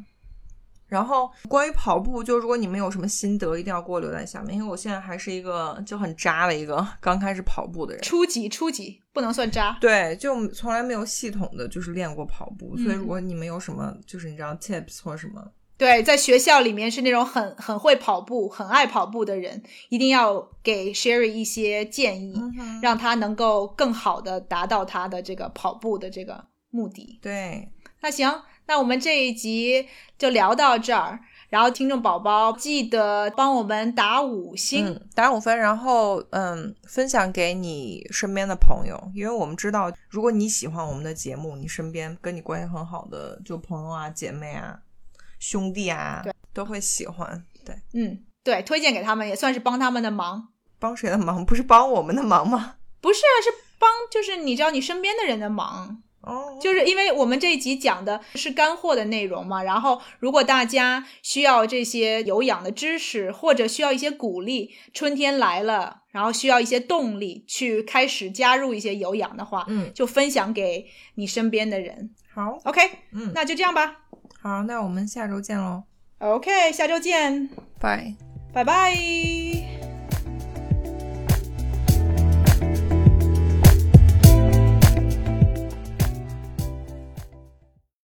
然后关于跑步，就如果你们有什么心得，一定要给我留在下面，因为我现在还是一个就很渣的一个刚开始跑步的人。初级初级不能算渣。对，就从来没有系统的就是练过跑步，所以嗯如果你们有什么就是你知道 tips 或者什么对，在学校里面是那种很很会跑步、很爱跑步的人，一定要给 Sherry 一些建议，嗯让他能够更好的达到他的这个跑步的这个目的。对，那行，那我们这一集就聊到这儿。然后，听众宝宝记得帮我们打五星，嗯，打五分，然后嗯，分享给你身边的朋友，因为我们知道，如果你喜欢我们的节目，你身边跟你关系很好的就朋友啊、姐妹啊、兄弟啊对，都会喜欢。对，嗯，对，推荐给他们也算是帮他们的忙。帮谁的忙？*laughs* 不是帮我们的忙吗？*laughs* 不是啊，是帮，就是你知道你身边的人的忙。哦，就是因为我们这一集讲的是干货的内容嘛，然后如果大家需要这些有氧的知识，或者需要一些鼓励，春天来了，然后需要一些动力去开始加入一些有氧的话，嗯，就分享给你身边的人。好，OK，嗯，那就这样吧。好，那我们下周见喽，OK，下周见，拜。拜拜。